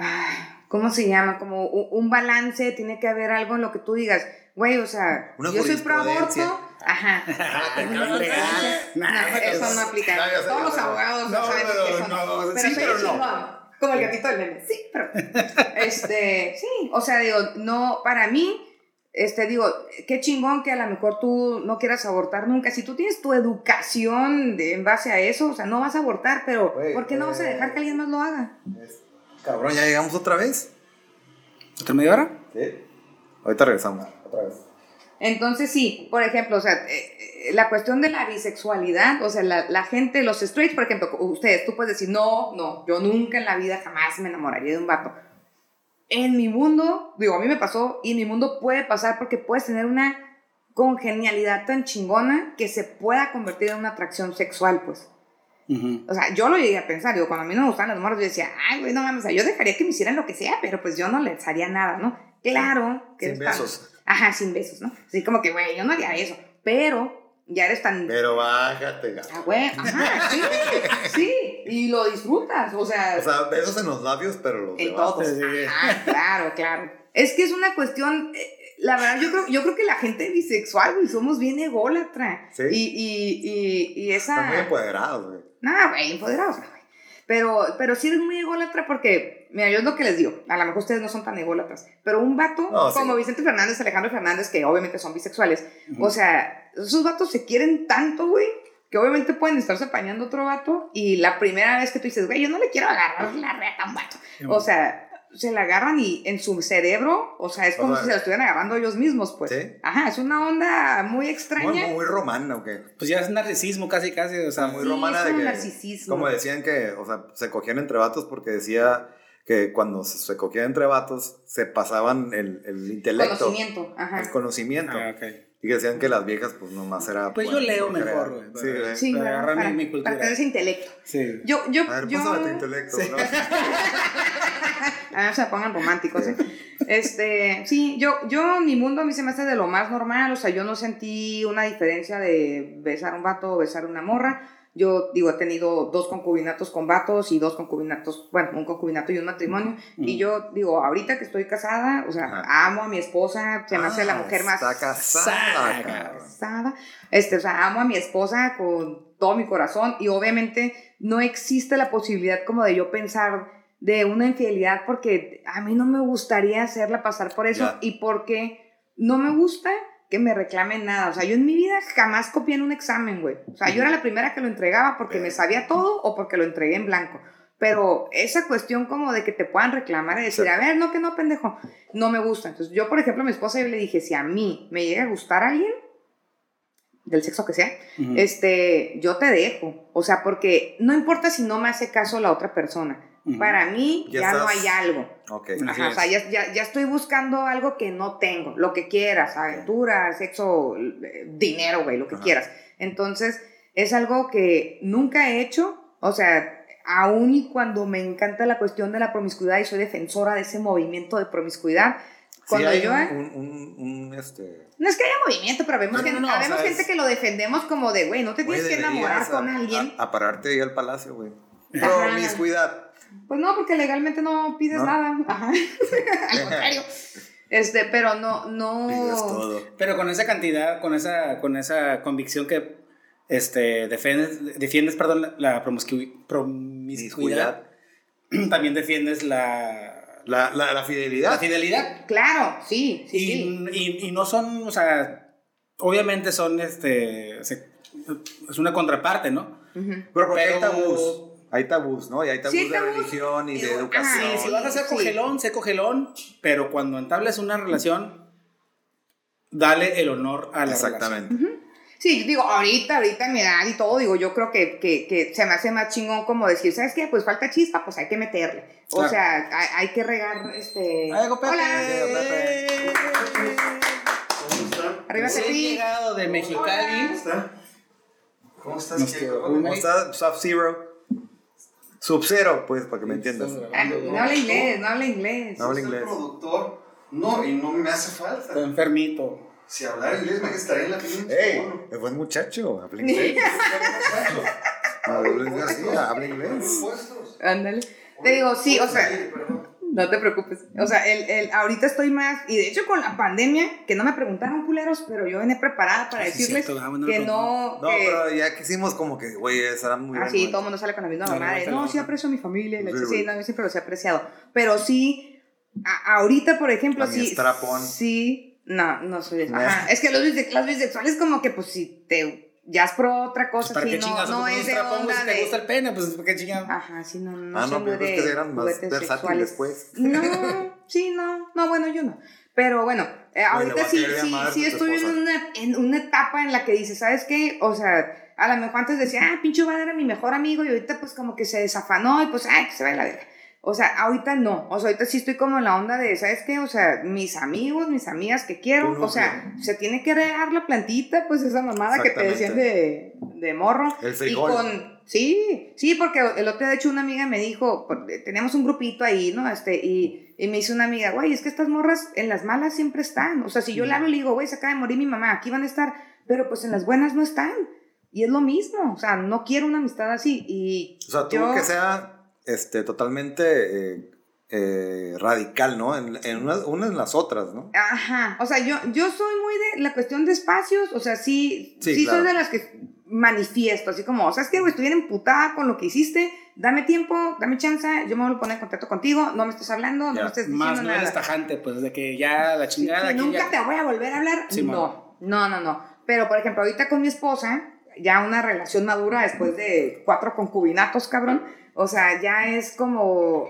ah, ¿cómo se llama? Como un balance, tiene que haber algo en lo que tú digas, güey, o sea, Una yo soy pro aborto. Ajá. no, legal. No, eso no aplica. no, Todos los abogados No, saben que eso no. no, Pero sí, soy pero no. chingón. Como el gatito del meme. Sí, pero. Este, sí, o sea, digo, no, para mí, este, digo, qué chingón que a lo mejor tú no quieras abortar nunca. Si tú tienes tu educación de, en base a eso, o sea, no vas a abortar, pero Güey, ¿por qué no vas a eh, dejar que alguien más lo haga? Cabrón, ¿ya llegamos otra vez? ¿Otra media hora? Sí. Ahorita regresamos. Otra vez. Entonces, sí, por ejemplo, o sea, eh, eh, la cuestión de la bisexualidad, o sea, la, la gente, los straights, por ejemplo, ustedes, tú puedes decir, no, no, yo nunca en la vida jamás me enamoraría de un vato. En mi mundo, digo, a mí me pasó, y en mi mundo puede pasar porque puedes tener una congenialidad tan chingona que se pueda convertir en una atracción sexual, pues. O sea, yo lo llegué a pensar, digo, cuando a mí no me gustaban las morras, yo decía, ay, güey, no mames, o sea, yo dejaría que me hicieran lo que sea, pero pues yo no les haría nada, ¿no? Claro que Sin besos. Ajá, sin besos, ¿no? Así como que, güey, yo no haría eso, pero ya eres tan... Pero bájate, gato. Ah, güey, ajá, sí, sí, y lo disfrutas, o sea, O sea, besos en los labios, pero los en todos. sí, sí. Ajá, claro, claro. Es que es una cuestión, eh, la verdad, yo creo, yo creo que la gente bisexual, güey, somos bien ególatra. Sí. Y, y, y, y esa... Están muy empoderados, güey. Nada, güey, empoderados, no, güey. Pero, pero sí eres muy ególatra porque, mira, yo es lo que les digo, a lo mejor ustedes no son tan ególatras, pero un vato No, sí. como Vicente Fernández, Alejandro Fernández, que obviamente son bisexuales, o sea, esos vatos se quieren tanto, güey, que obviamente pueden estarse apañando otro vato y la primera vez que tú dices, güey, yo no le quiero agarrar la reta a un vato. O sea, se la agarran y en su cerebro, o sea, es O como sea, si se la estuvieran agarrando ellos mismos, pues. ¿Sí? Ajá, es una onda muy extraña. Muy, muy romana, ¿o qué? Pues ya es narcisismo casi, casi. O sea, muy Sí, romana es de como que. narcisismo. Como decían que, o sea, se cogían entre vatos porque decía que cuando se, cogían entre vatos se pasaban el, el intelecto. Conocimiento, ajá. El conocimiento. Ah, ok. Y que decían que las viejas, pues nomás era. Pues yo bueno, leo procrear. mejor, güey. Sí, güey. Sí, Para para, mi cultura. para tener ese intelecto. Sí. Yo, yo, A ver, yo. pásame tu intelecto, Sí. ¿no? A ver, se pongan románticos, ¿eh? Este, sí, yo, yo, mi mundo a mí se me hace de lo más normal, o sea, yo no sentí una diferencia de besar a un vato o besar a una morra. Yo, digo, he tenido dos concubinatos con vatos y dos concubinatos, bueno, un concubinato y un matrimonio. Y yo, digo, ahorita que estoy casada, o sea, Ajá. amo a mi esposa, se me hace la Ah, mujer más Está casada, casada. Este, o sea, amo a mi esposa con todo mi corazón y obviamente no existe la posibilidad como de yo pensar de una infidelidad porque a mí no me gustaría hacerla pasar por eso y porque no me gusta que me reclamen nada. O sea, yo en mi vida jamás copié en un examen, güey. O sea, yo era la primera que lo entregaba porque me sabía todo o porque lo entregué en blanco. Pero esa cuestión como de que te puedan reclamar y decir, Sí. a ver, no, que no, pendejo, no me gusta. Entonces, yo, por ejemplo, a mi esposa, yo le dije, si a mí me llega a gustar alguien, del sexo que sea, este, yo te dejo. O sea, porque no importa si no me hace caso la otra persona. Para mí Ya ya, no hay algo. Ok. Así Ajá, o sea, ya, ya, ya estoy buscando algo que no tengo. Lo que quieras, aventura, sexo, eh, dinero, güey, lo que Ajá. quieras. Entonces, es algo que nunca he hecho. O sea, aún y cuando me encanta la cuestión de la promiscuidad y soy defensora de ese movimiento de promiscuidad, Sí cuando hay yo... un, un, un, este... No es que haya movimiento, pero vemos, No, no, gente, no, o vemos sea, gente es- que lo defendemos como de, güey, no te güey, tienes que enamorar a- con alguien. A, a pararte ahí al palacio, güey. Promiscuidad. Pues no, porque legalmente no pides ¿No? nada. Ajá. Al contrario. Este, pero no, no. Pides todo. Pero con esa cantidad, con esa, con esa convicción que este, defiendes, defiendes perdón, la, la promiscu- promiscuidad, también defiendes la, La, la, la fidelidad. la fidelidad. Claro, sí, sí, Y, sí. y- y no son, o sea, obviamente son, este, se- es una contraparte, ¿no? Pero porque hay Pero- tabús. Hay tabús, ¿no? Y hay tabús Sí, de tabús. religión y de educación. ajá, Sí, si vas a ser Sí. cogelón, sé cogelón, pero cuando entables una relación, dale el honor a la relación. Exactamente. Sí, digo, ahorita, ahorita en mi edad y todo, digo, yo creo que, que, que se me hace más chingón como decir, ¿sabes qué? Pues falta chispa, pues hay que meterle. O Claro. sea, hay, hay que regar, este... Ay, Pepe. Hola. Ay, ¿Cómo están? Arriba Recién Tepi. llegado de Mexicali. ¿Cómo están? ¿Cómo estás, Nuestro Checo? ¿Cómo está Sub-Zero? Sub-Zero, pues, para que me entiendas. Ah, no habla inglés, no habla inglés. No habla Soy inglés. productor. No, y no me hace Está falta. enfermito. Si hablara inglés, me estaría en la pinche. ¡Ey! Es buen muchacho. Habla inglés. Muchacho. Habla inglés. Habla inglés. Ándale. Te digo, sí, o sea. No te preocupes. O sea, el, el, ahorita estoy más. Y de hecho, con la pandemia, que no me preguntaron culeros, pero yo vine preparada para Ah, decirles cierto, que no, no. Que- pero ya quisimos como que, güey, será muy Ah, sí, todo el mundo sale con la misma No, mamá no, sí aprecio a mi familia. y la Sí, no, yo siempre los he apreciado. Pero sí, a- ahorita, por ejemplo, sí. Sí, no, no soy. Ajá. Es que los, bise- los bisexuales, como que, pues, si te. Ya es pro otra Pues, cosa, ¿Para sí, qué no, chingas? no es de onda Si te gusta el de. pene, pues ¿para qué chingas? Ajá, sí, no, no. Ah, no, pero es de que eran más versátiles, sexuales. pues. No, sí, no, no, bueno, yo no. Pero bueno, eh, ahorita sí, sí, sí estoy en una, en una etapa en la que dices, ¿sabes qué? O sea, a lo mejor antes decía, ah, pinche Iván era mi mejor amigo y ahorita pues como que se desafanó y pues, ay, que se vaya la verga. O sea, ahorita no, o sea, ahorita sí estoy como en la onda de, ¿sabes qué? O sea, mis amigos, mis amigas que quiero, o sea, se tiene que regar la plantita, pues esa mamada que te decían de, de morro. El Y frijol. con, sí, sí, porque el otro día, de hecho, una amiga me dijo, porque teníamos un grupito ahí, ¿no? Este, y, y me dice una amiga, güey, es que estas morras en las malas siempre están. O sea, si yo le hablo y le digo, güey, se acaba de morir mi mamá, aquí van a estar, pero pues en las buenas no están. Y es lo mismo, o sea, no quiero una amistad así. Y O sea, tú yo- que sea este, totalmente eh, eh, radical, ¿no? En, en unas, unas en las otras, ¿no? Ajá, o sea, yo, yo soy muy de la cuestión de espacios, o sea, sí, sí, Sí, soy de las que manifiesto, así como, o sea, es que, güey, bien emputada con lo que hiciste, dame tiempo, dame chance, yo me voy a poner en contacto contigo, no me estés hablando, no me estés diciendo Más no nada. eres tajante, pues de que ya la chingada. sí, aquí nunca ya- te voy a volver a hablar. Sí, no, no, no, no. Pero, por ejemplo, ahorita con mi esposa, ya una relación madura después de cuatro concubinatos, cabrón, o sea, ya es como,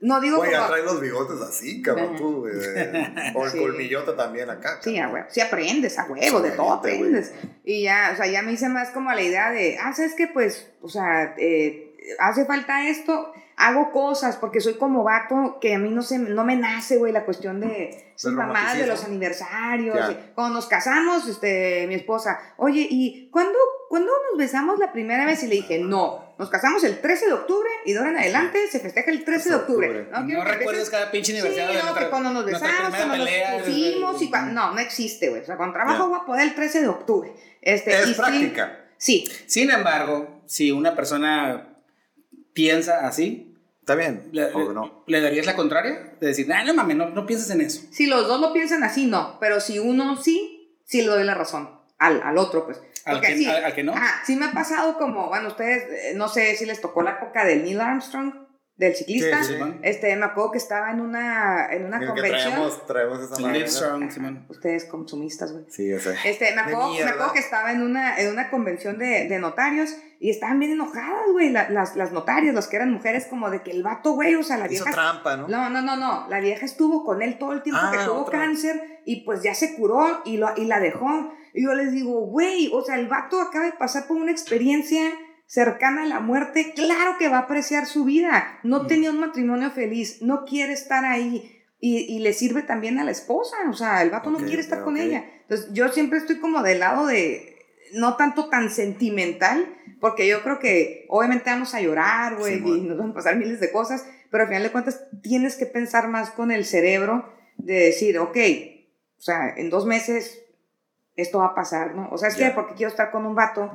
no digo Güey, ya como... trae los bigotes así, cabrón, Ajá. tú. eh, o el Sí. colmillote también acá. Sí, a huevo. Sí aprendes, a huevo, de todo güey. aprendes. Y ya, o sea, ya me hice más como la idea de, ah, ¿sabes qué? Pues, o sea, eh, hace falta esto, hago cosas, porque soy como vato que a mí no, se, no me nace, güey, la cuestión de sus mamadas de los aniversarios. Ya. Cuando nos casamos, este, mi esposa, oye, ¿y cuándo, cuándo nos besamos la primera vez? Y le dije, no, nos casamos el 13 de octubre y de ahora en adelante se festeja el 13 de octubre. octubre. No, que recuerdes cada pinche Sí, aniversario de no, nuestra- que cuando nos nuestra besamos, primera cuando pelea, nos pusimos y cuando... No, no existe, güey. O sea, con trabajo Ya. voy a poder el 13 de octubre. Este, Es sí- práctica. Sí, Sin embargo, si una persona piensa así, Está bien. le, o no. le darías la contraria? De decir, ah, no mames, no, no pienses en eso. si los dos lo piensan así, no. Pero si uno sí, sí le doy la razón al, al otro, pues. Al que, sí, al, al que no. Ajá, sí me ha pasado como, bueno, ustedes, eh, no sé si les tocó la época del Neil Armstrong, del ciclista. Sí. Este, me acuerdo que estaba en una, en una convención. traemos, traemos esa Sí, madre, Live ¿no? Strong, Simón. Ustedes consumistas, güey. Sí, ese. Este, me acuerdo, me acuerdo que estaba en una, en una convención de, de notarios y estaban bien enojadas, güey, la- las, las notarias, las que eran mujeres, como de que el vato, güey, o sea, la Hizo vieja... trampa, ¿no? No, no, no, no, la vieja estuvo con él todo el tiempo Ah, que tuvo otra. cáncer y pues ya se curó y, lo, y la dejó. Y yo les digo, güey, o sea, el vato acaba de pasar por una experiencia cercana a la muerte, claro que va a apreciar su vida. No Mm. tenía un matrimonio feliz, no quiere estar ahí. Y, y le sirve también a la esposa, o sea, el vato no quiere estar con ella. Entonces, yo siempre estoy como del lado de, no tanto tan sentimental, porque yo creo que obviamente vamos a llorar, güey, Simón. y nos van a pasar miles de cosas, pero al final de cuentas tienes que pensar más con el cerebro de decir, ok, o sea, en dos meses esto va a pasar, ¿no? O sea, es que Ya. porque quiero estar con un vato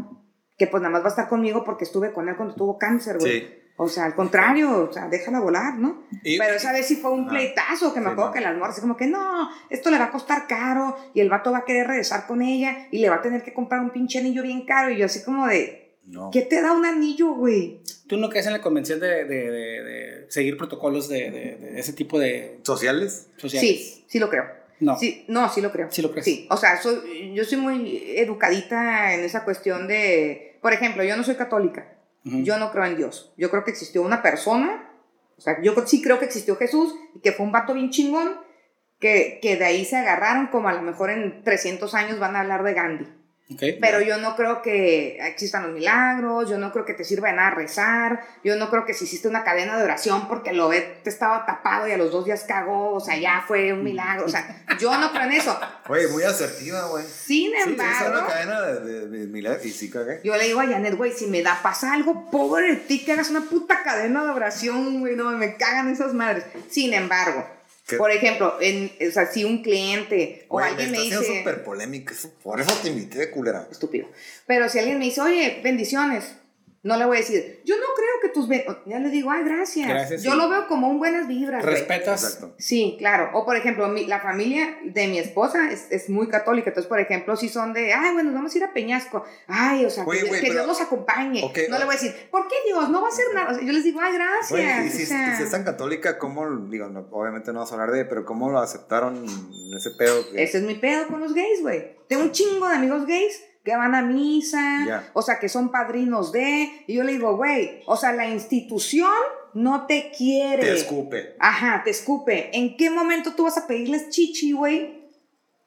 que pues nada más va a estar conmigo porque estuve con él cuando tuvo cáncer, güey. Sí. O sea, al contrario, o sea, déjala volar, ¿no? Y- Pero esa vez sí fue un Ajá. pleitazo que me Sí, acuerdo no. que las morras así como que no, esto le va a costar caro y el vato va a querer regresar con ella y le va a tener que comprar un pinche anillo bien caro y yo así como de, No. ¿qué te da un anillo, güey? ¿Tú no caes en la convención de, de, de- de seguir protocolos de, de- de ese tipo de ¿Sociales? sociales? Sí, sí lo creo. No. Sí, no, sí lo creo. Sí lo crees. Sí, o sea, soy, yo soy muy educadita en esa cuestión de, por ejemplo, yo no soy católica, yo no creo en Dios, yo creo que existió una persona, o sea, yo sí creo que existió Jesús y que fue un vato bien chingón, que, que de ahí se agarraron, como a lo mejor en 300 años van a hablar de Gandhi. Pero yo no creo que existan los milagros, yo no creo que te sirva de nada rezar, yo no creo que si hiciste una cadena de oración porque lo ve, te estaba tapado y a los dos días cagó, o sea, ya fue un milagro, o sea, yo no creo en eso. Oye, muy asertiva, güey. Sin Sí, embargo, una cadena de, de, de milagros y sí cagué. yo le digo a Janet, güey, si me da pasa algo, pobre de ti que hagas una puta cadena de oración, güey, no me cagan esas madres. Sin embargo, ¿Qué? por ejemplo, en, o sea, si un cliente o alguien me está dice... siendo súper polémica. eso- Por eso te invité, culera. estúpido. Pero si alguien me dice, oye, bendiciones, No le voy a decir, yo no creo que tus... ve-". Ya le digo, ay, gracias. Gracias, yo sí. lo veo como un buenas vibras. Respetas. Exacto. Sí, claro. O por ejemplo, mi- la familia de mi esposa es, es muy católica. Entonces, por ejemplo, si son de, ay, bueno, vamos a ir a Peñasco. Ay, o sea, que, güey, que pero- Dios los acompañe. Ok, no le voy a decir, ¿por qué Dios? No va a hacer nada. O sea, yo les digo, ay, gracias. Güey, y si, o sea, si es tan católica, ¿cómo, digo, no- obviamente no vas a hablar de, pero cómo lo aceptaron ese pedo? que- Ese es mi pedo con los gays, güey. Tengo un chingo de amigos gays que van a misa, o sea, que son padrinos de, y yo le digo, güey, o sea, la institución no te quiere. Te escupe. Ajá, te escupe. ¿En qué momento tú vas a pedirles chichi, güey?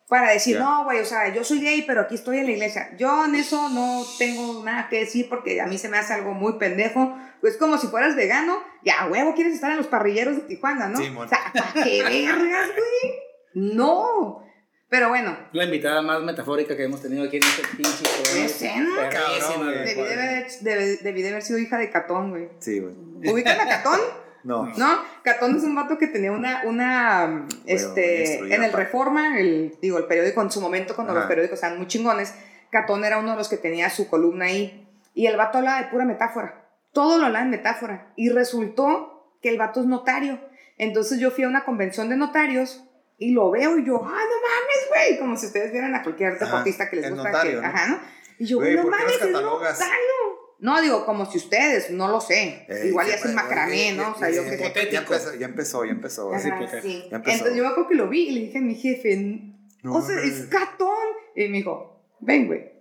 Para decir, no, güey, o sea, yo soy gay, pero aquí estoy en la iglesia. Yo en eso no tengo nada que decir porque a mí se me hace algo muy pendejo. Pues como si fueras vegano, ya, huevo, quieres estar en los parrilleros de Tijuana, ¿no? Sí, o sea, ¿para qué vergas, güey? No. Pero bueno, La invitada más metafórica que hemos tenido aquí en este pinche. Perrísima, Cabrón, debí de, haber, debí- debí de haber sido hija de Catón, güey. Sí, güey. ¿Ubican a Catón? No. ¿No? Catón es un vato que tenía una, una este, maestro, ya. en el Reforma, el, digo, el periódico en su momento, cuando Ajá. los periódicos eran muy chingones, Catón era uno de los que tenía su columna ahí, y el vato hablaba de pura metáfora, todo lo hablaba en metáfora, y resultó que el vato es notario, entonces yo fui a una convención de notarios, y lo veo, y yo, ah, no mames, güey, como si ustedes vieran a cualquier deportista que les gusta, notario, que, ¿no? ajá, ¿no? Y yo, Güey, no ¿por qué mames, es notario. No, digo, como si ustedes, no lo sé. Eh, Igual ya siempre- hacen macramé, ¿no? O sea, yo qué sé. Ya empezó, ya empezó, ya empezó. Ajá. Sí. Sí. ya empezó. Entonces yo me acuerdo que lo vi y le dije a mi jefe, No o sea, es catón. Y me dijo, ven, güey.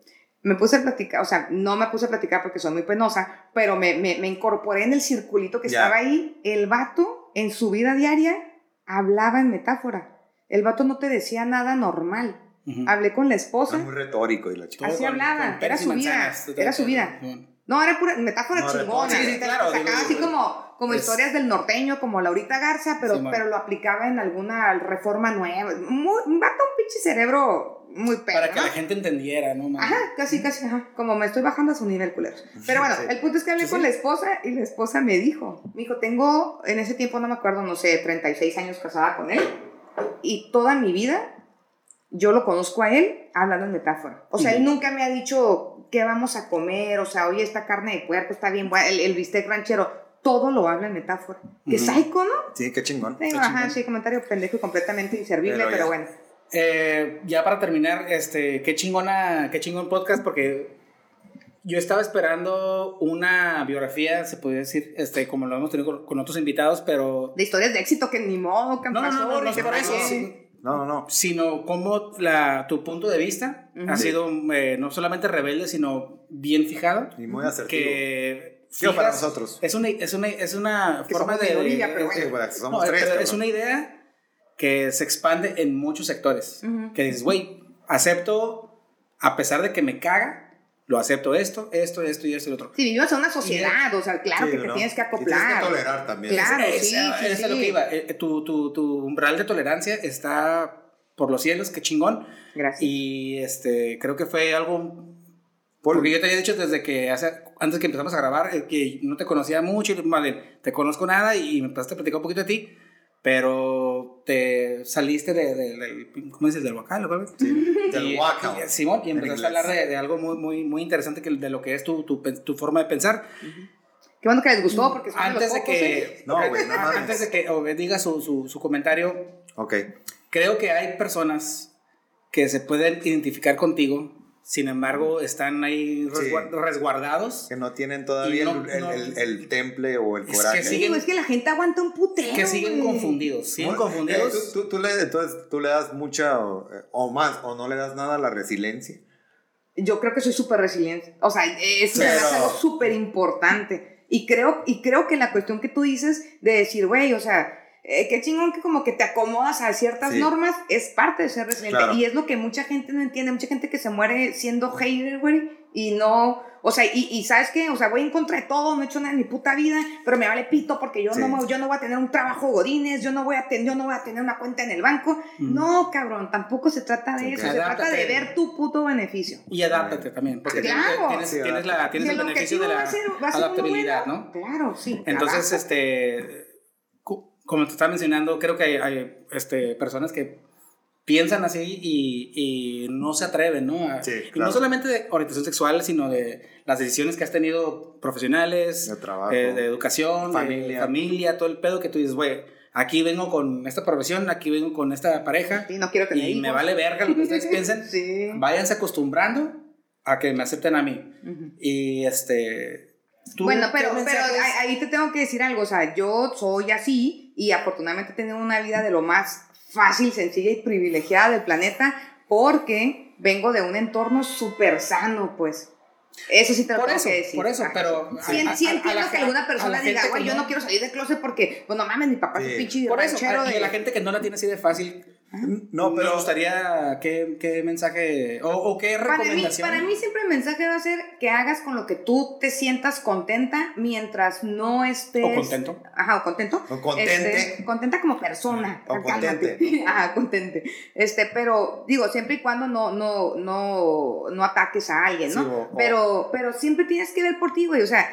Me puse a platicar, o sea, no me puse a platicar porque soy muy penosa, pero me, me, me incorporé en el circulito que Ya. estaba ahí. El vato, en su vida diaria, hablaba en metáfora. El vato no te decía nada normal. Ujú. Hablé con la esposa. Es muy retórico y la chica. Así hablaba, era su vida, era su vida. No, era pura metáfora No, chingona. Sí, ahorita claro, sacaba digo, así como, como es- historias del norteño, como Laurita Garza, pero, Sí, pero lo aplicaba en alguna reforma nueva. Muy, un vato, un pinche cerebro muy perro. Para que ¿no? la gente entendiera, ¿no? man? Ajá, casi, casi, ajá. Como me estoy bajando a su nivel, culeros. Pero bueno, Sí. el punto es que hablé Sí, con sí. la esposa y la esposa me dijo, me dijo, tengo, en ese tiempo no me acuerdo, no sé, 36 años casada con él y toda mi vida yo lo conozco a él hablando en metáfora. O sea, él nunca me ha dicho qué vamos a comer, o sea, oye, esta carne de puerco está bien buena, el, el bistec ranchero, todo lo habla en metáfora. Que Ujú. psycho, ¿no? Sí, qué chingón. Digo, qué ajá, chingón. sí, comentario pendejo y completamente inservible, Pero bueno. Eh, ya para terminar, este, qué chingona, qué chingón podcast, porque yo estaba esperando una biografía, se podría decir, este, como lo hemos tenido con, con otros invitados, pero De historias de éxito que ni modo, que no, no, no, no, pasó, no por eso, sí, No, no, no. sino como la, tu punto de vista Ujú. ha Sí. sido eh, no solamente rebelde, sino bien fijado, Y muy asertivo. que Digo, para fijas- nosotros. Es una, es una, es una forma de... minoría, pero es- Sí, bueno, somos no, tres. pero es una idea que se expande en muchos sectores. Ujú. Que dices, güey, acepto, a pesar de que me caga, lo acepto esto, esto, esto y esto y otro. Si vivimos en una sociedad, o sea, claro Sí, que te ¿no? tienes que Y tienes acoplar. que tolerar también. Claro. Es- sí, es- sí, es a lo sí. que iba. Eh, Tu, tu, tu umbral de tolerancia está por los cielos, qué chingón. Gracias. Y este, creo que fue algo Por- Porque yo te había dicho desde que hace, antes que empezamos a grabar eh, que no te conocía mucho, y bien, te conozco nada y me empezaste a platicar un poquito de ti, pero te saliste de, de- del- ¿cómo dices? Del huacal, ¿o cuál? Sí, del y- Simón, y empezaste a hablar de, de algo muy, muy, muy interesante que, de lo que es tu, tu, tu forma de pensar. Qué bueno que les gustó, porque son Antes los de ¿eh? que, No, no antes de que diga su, su, su comentario, Ok. creo que hay personas que se pueden identificar contigo, sin embargo, están ahí Sí. resguardados. Que no tienen todavía no- el, el- no- el- el temple o el Es que coraje. Sí, siguen- es que la gente aguanta un putero. que siguen confundidos, siguen Bueno, confundidos. eh, tú, tú- tú le, entonces, tú le das mucha o, eh, o más, o no le das nada a la resiliencia. Yo creo que soy súper resiliente. O sea, eso Pero- es algo súper importante. Y creo, y creo que la cuestión que tú dices de decir, güey, o sea, eh, qué chingón que como que te acomodas a ciertas Sí. normas es parte de ser resiliente. Claro. Y es lo que mucha gente no entiende. Mucha gente que se muere siendo hater, güey, y no... O sea, y, y ¿sabes qué? O sea, voy en contra de todo, no he hecho nada en mi puta vida, pero me vale pito porque yo, Sí. no, me- yo no voy a tener un trabajo godines, yo no, voy a ten- yo no voy a tener una cuenta en el banco. No, cabrón, tampoco se trata de eso, se trata de ver tu puto beneficio. Y adáptate también, porque tienes- claro. tienes, Sí, tienes la, tienes Y el beneficio de la va a ser- va a ser uno adaptabilidad, bueno. ¿no? Claro, sí. Entonces, este, como te estaba mencionando, creo que hay, hay, este, personas que piensan así y, y no se atreven, ¿no? A- Sí, y claro. no solamente de orientación sexual, sino de las decisiones que has tenido profesionales, De trabajo. eh, de educación, Familia. de familia, todo el pedo que tú dices, güey, aquí vengo con esta profesión, aquí vengo con esta pareja Sí, no quiero tener y me hijos. vale verga lo que ustedes piensen. Sí. Váyanse acostumbrando a que me acepten a mí. Ujú. Y este... ¿tú Bueno, pero, pero ahí te tengo que decir algo, o sea, yo soy así y afortunadamente he tenido una vida de lo más fácil, sencilla y privilegiada del planeta porque vengo de un entorno súper sano, pues. Eso sí te lo Por tengo eso, que decir. por eso, pero Sí, a- a- sí a- a entiendo la que alguna a persona diga, güey, yo no- quiero salir del closet porque, pues no mames, mi papá es Sí. un pinche Por eso, ranchero a, y de... a la gente que no la tiene así de fácil, No, me pero. gustaría qué, qué mensaje o, o qué Para mí, recomendación. para mí siempre el mensaje va a ser que hagas con lo que tú te sientas contenta mientras no estés... O contento. Ajá, o contento. O contente. Este, contenta como persona. O contente. Ajá, contente. Este, pero digo, siempre y cuando no, no, no, no ataques a alguien, ¿no? Sí, o- o- pero, pero siempre tienes que ver por ti, güey. O sea,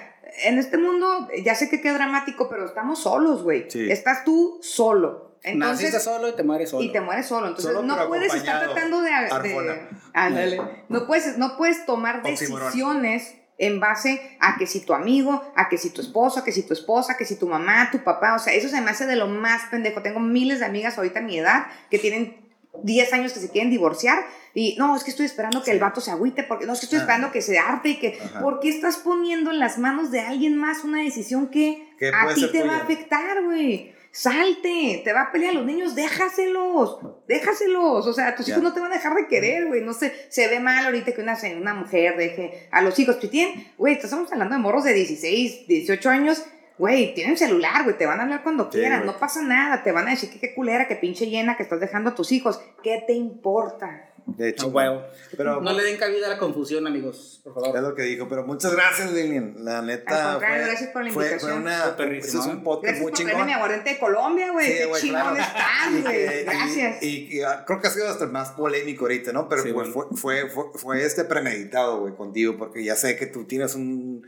en este mundo, ya sé que queda dramático, pero estamos solos, güey. Sí. Estás tú solo. Naciste Entonces, solo y te mueres solo. y te mueres solo. Entonces, Solo, no puedes estar tratando de. de Arjona. ándale. No puedes, no puedes tomar decisiones en base a que si tu amigo, a que si tu esposo, a que si tu esposa, a que si tu mamá, tu papá. O sea, eso se me hace de lo más pendejo. Tengo miles de amigas ahorita a mi edad que tienen 10 años que se quieren divorciar y no, es que estoy esperando que el vato se agüite, porque no, es que estoy esperando que se arte y que, Ajá. ¿por qué estás poniendo en las manos de alguien más una decisión que a ti te va a afectar, güey? Salte, te va a pelear a los niños, déjaselos, déjaselos, o sea, tus hijos no te van a dejar de querer, güey, no sé, se ve mal ahorita que una, una mujer deje a los hijos, que tienen, güey, estamos hablando de morros de 16, 18 años, güey, tienen celular, güey, te van a hablar cuando Sí, quieran, güey. no pasa nada, te van a decir que qué culera, que pinche llena que estás dejando a tus hijos, ¿qué te importa? De hecho, huevo. Pero No le den cabida a la confusión, amigos, por es favor. lo que dijo. Pero muchas gracias, Lilian. La neta. Al contrario, fue, gracias por la fue- invitación. Fue, una. Fue perrísimo, eso es ¿eh? un podcast Gracias muy chingón. mi aguardiente de Colombia, güey, Sí, qué chingón claro. estás, Y güey, que- y- gracias. Y, y, ah, creo que ha sido hasta el más polémico ahorita, ¿no? Pero Sí, fue, fue, fue, fue este premeditado, güey, contigo, porque ya sé que tú tienes un.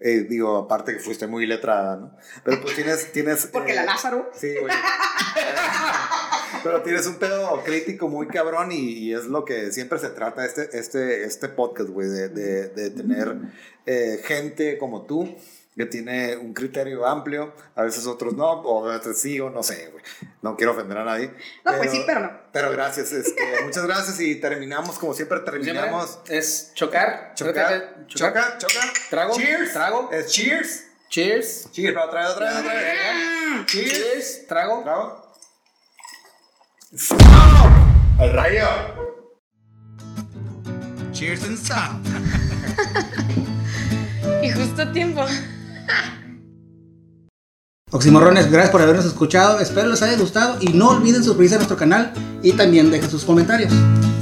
Eh, digo, aparte que fuiste muy letrada, ¿no? Pero pues tienes. tienes Porque eh, la Lázaro. Sí, güey. Pero tienes un pedo crítico muy cabrón y, y es lo que siempre se trata este, este, este podcast, güey, de, de, de tener eh, gente como tú que tiene un criterio amplio, a veces otros no, o a veces sí o no sé, güey. No quiero ofender a nadie. No, pues sí, pero no. Pero gracias, este, muchas gracias y terminamos como siempre terminamos. Siempre Es chocar. Chocar, choca, choca. Trago. Cheers. Trago. Es cheers. Cheers. Cheers, otra vez, otra vez, otra vez. Cheers. Cheers. Trago. Trago. ¡Al rayo! Cheers and stop. Y justo a tiempo. Oximorrones, gracias por habernos escuchado. Espero les haya gustado y no olviden suscribirse a nuestro canal y también dejen sus comentarios.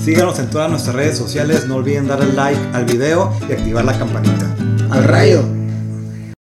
Síganos en todas nuestras redes sociales, no olviden darle like al video y activar la campanita. Al rayo.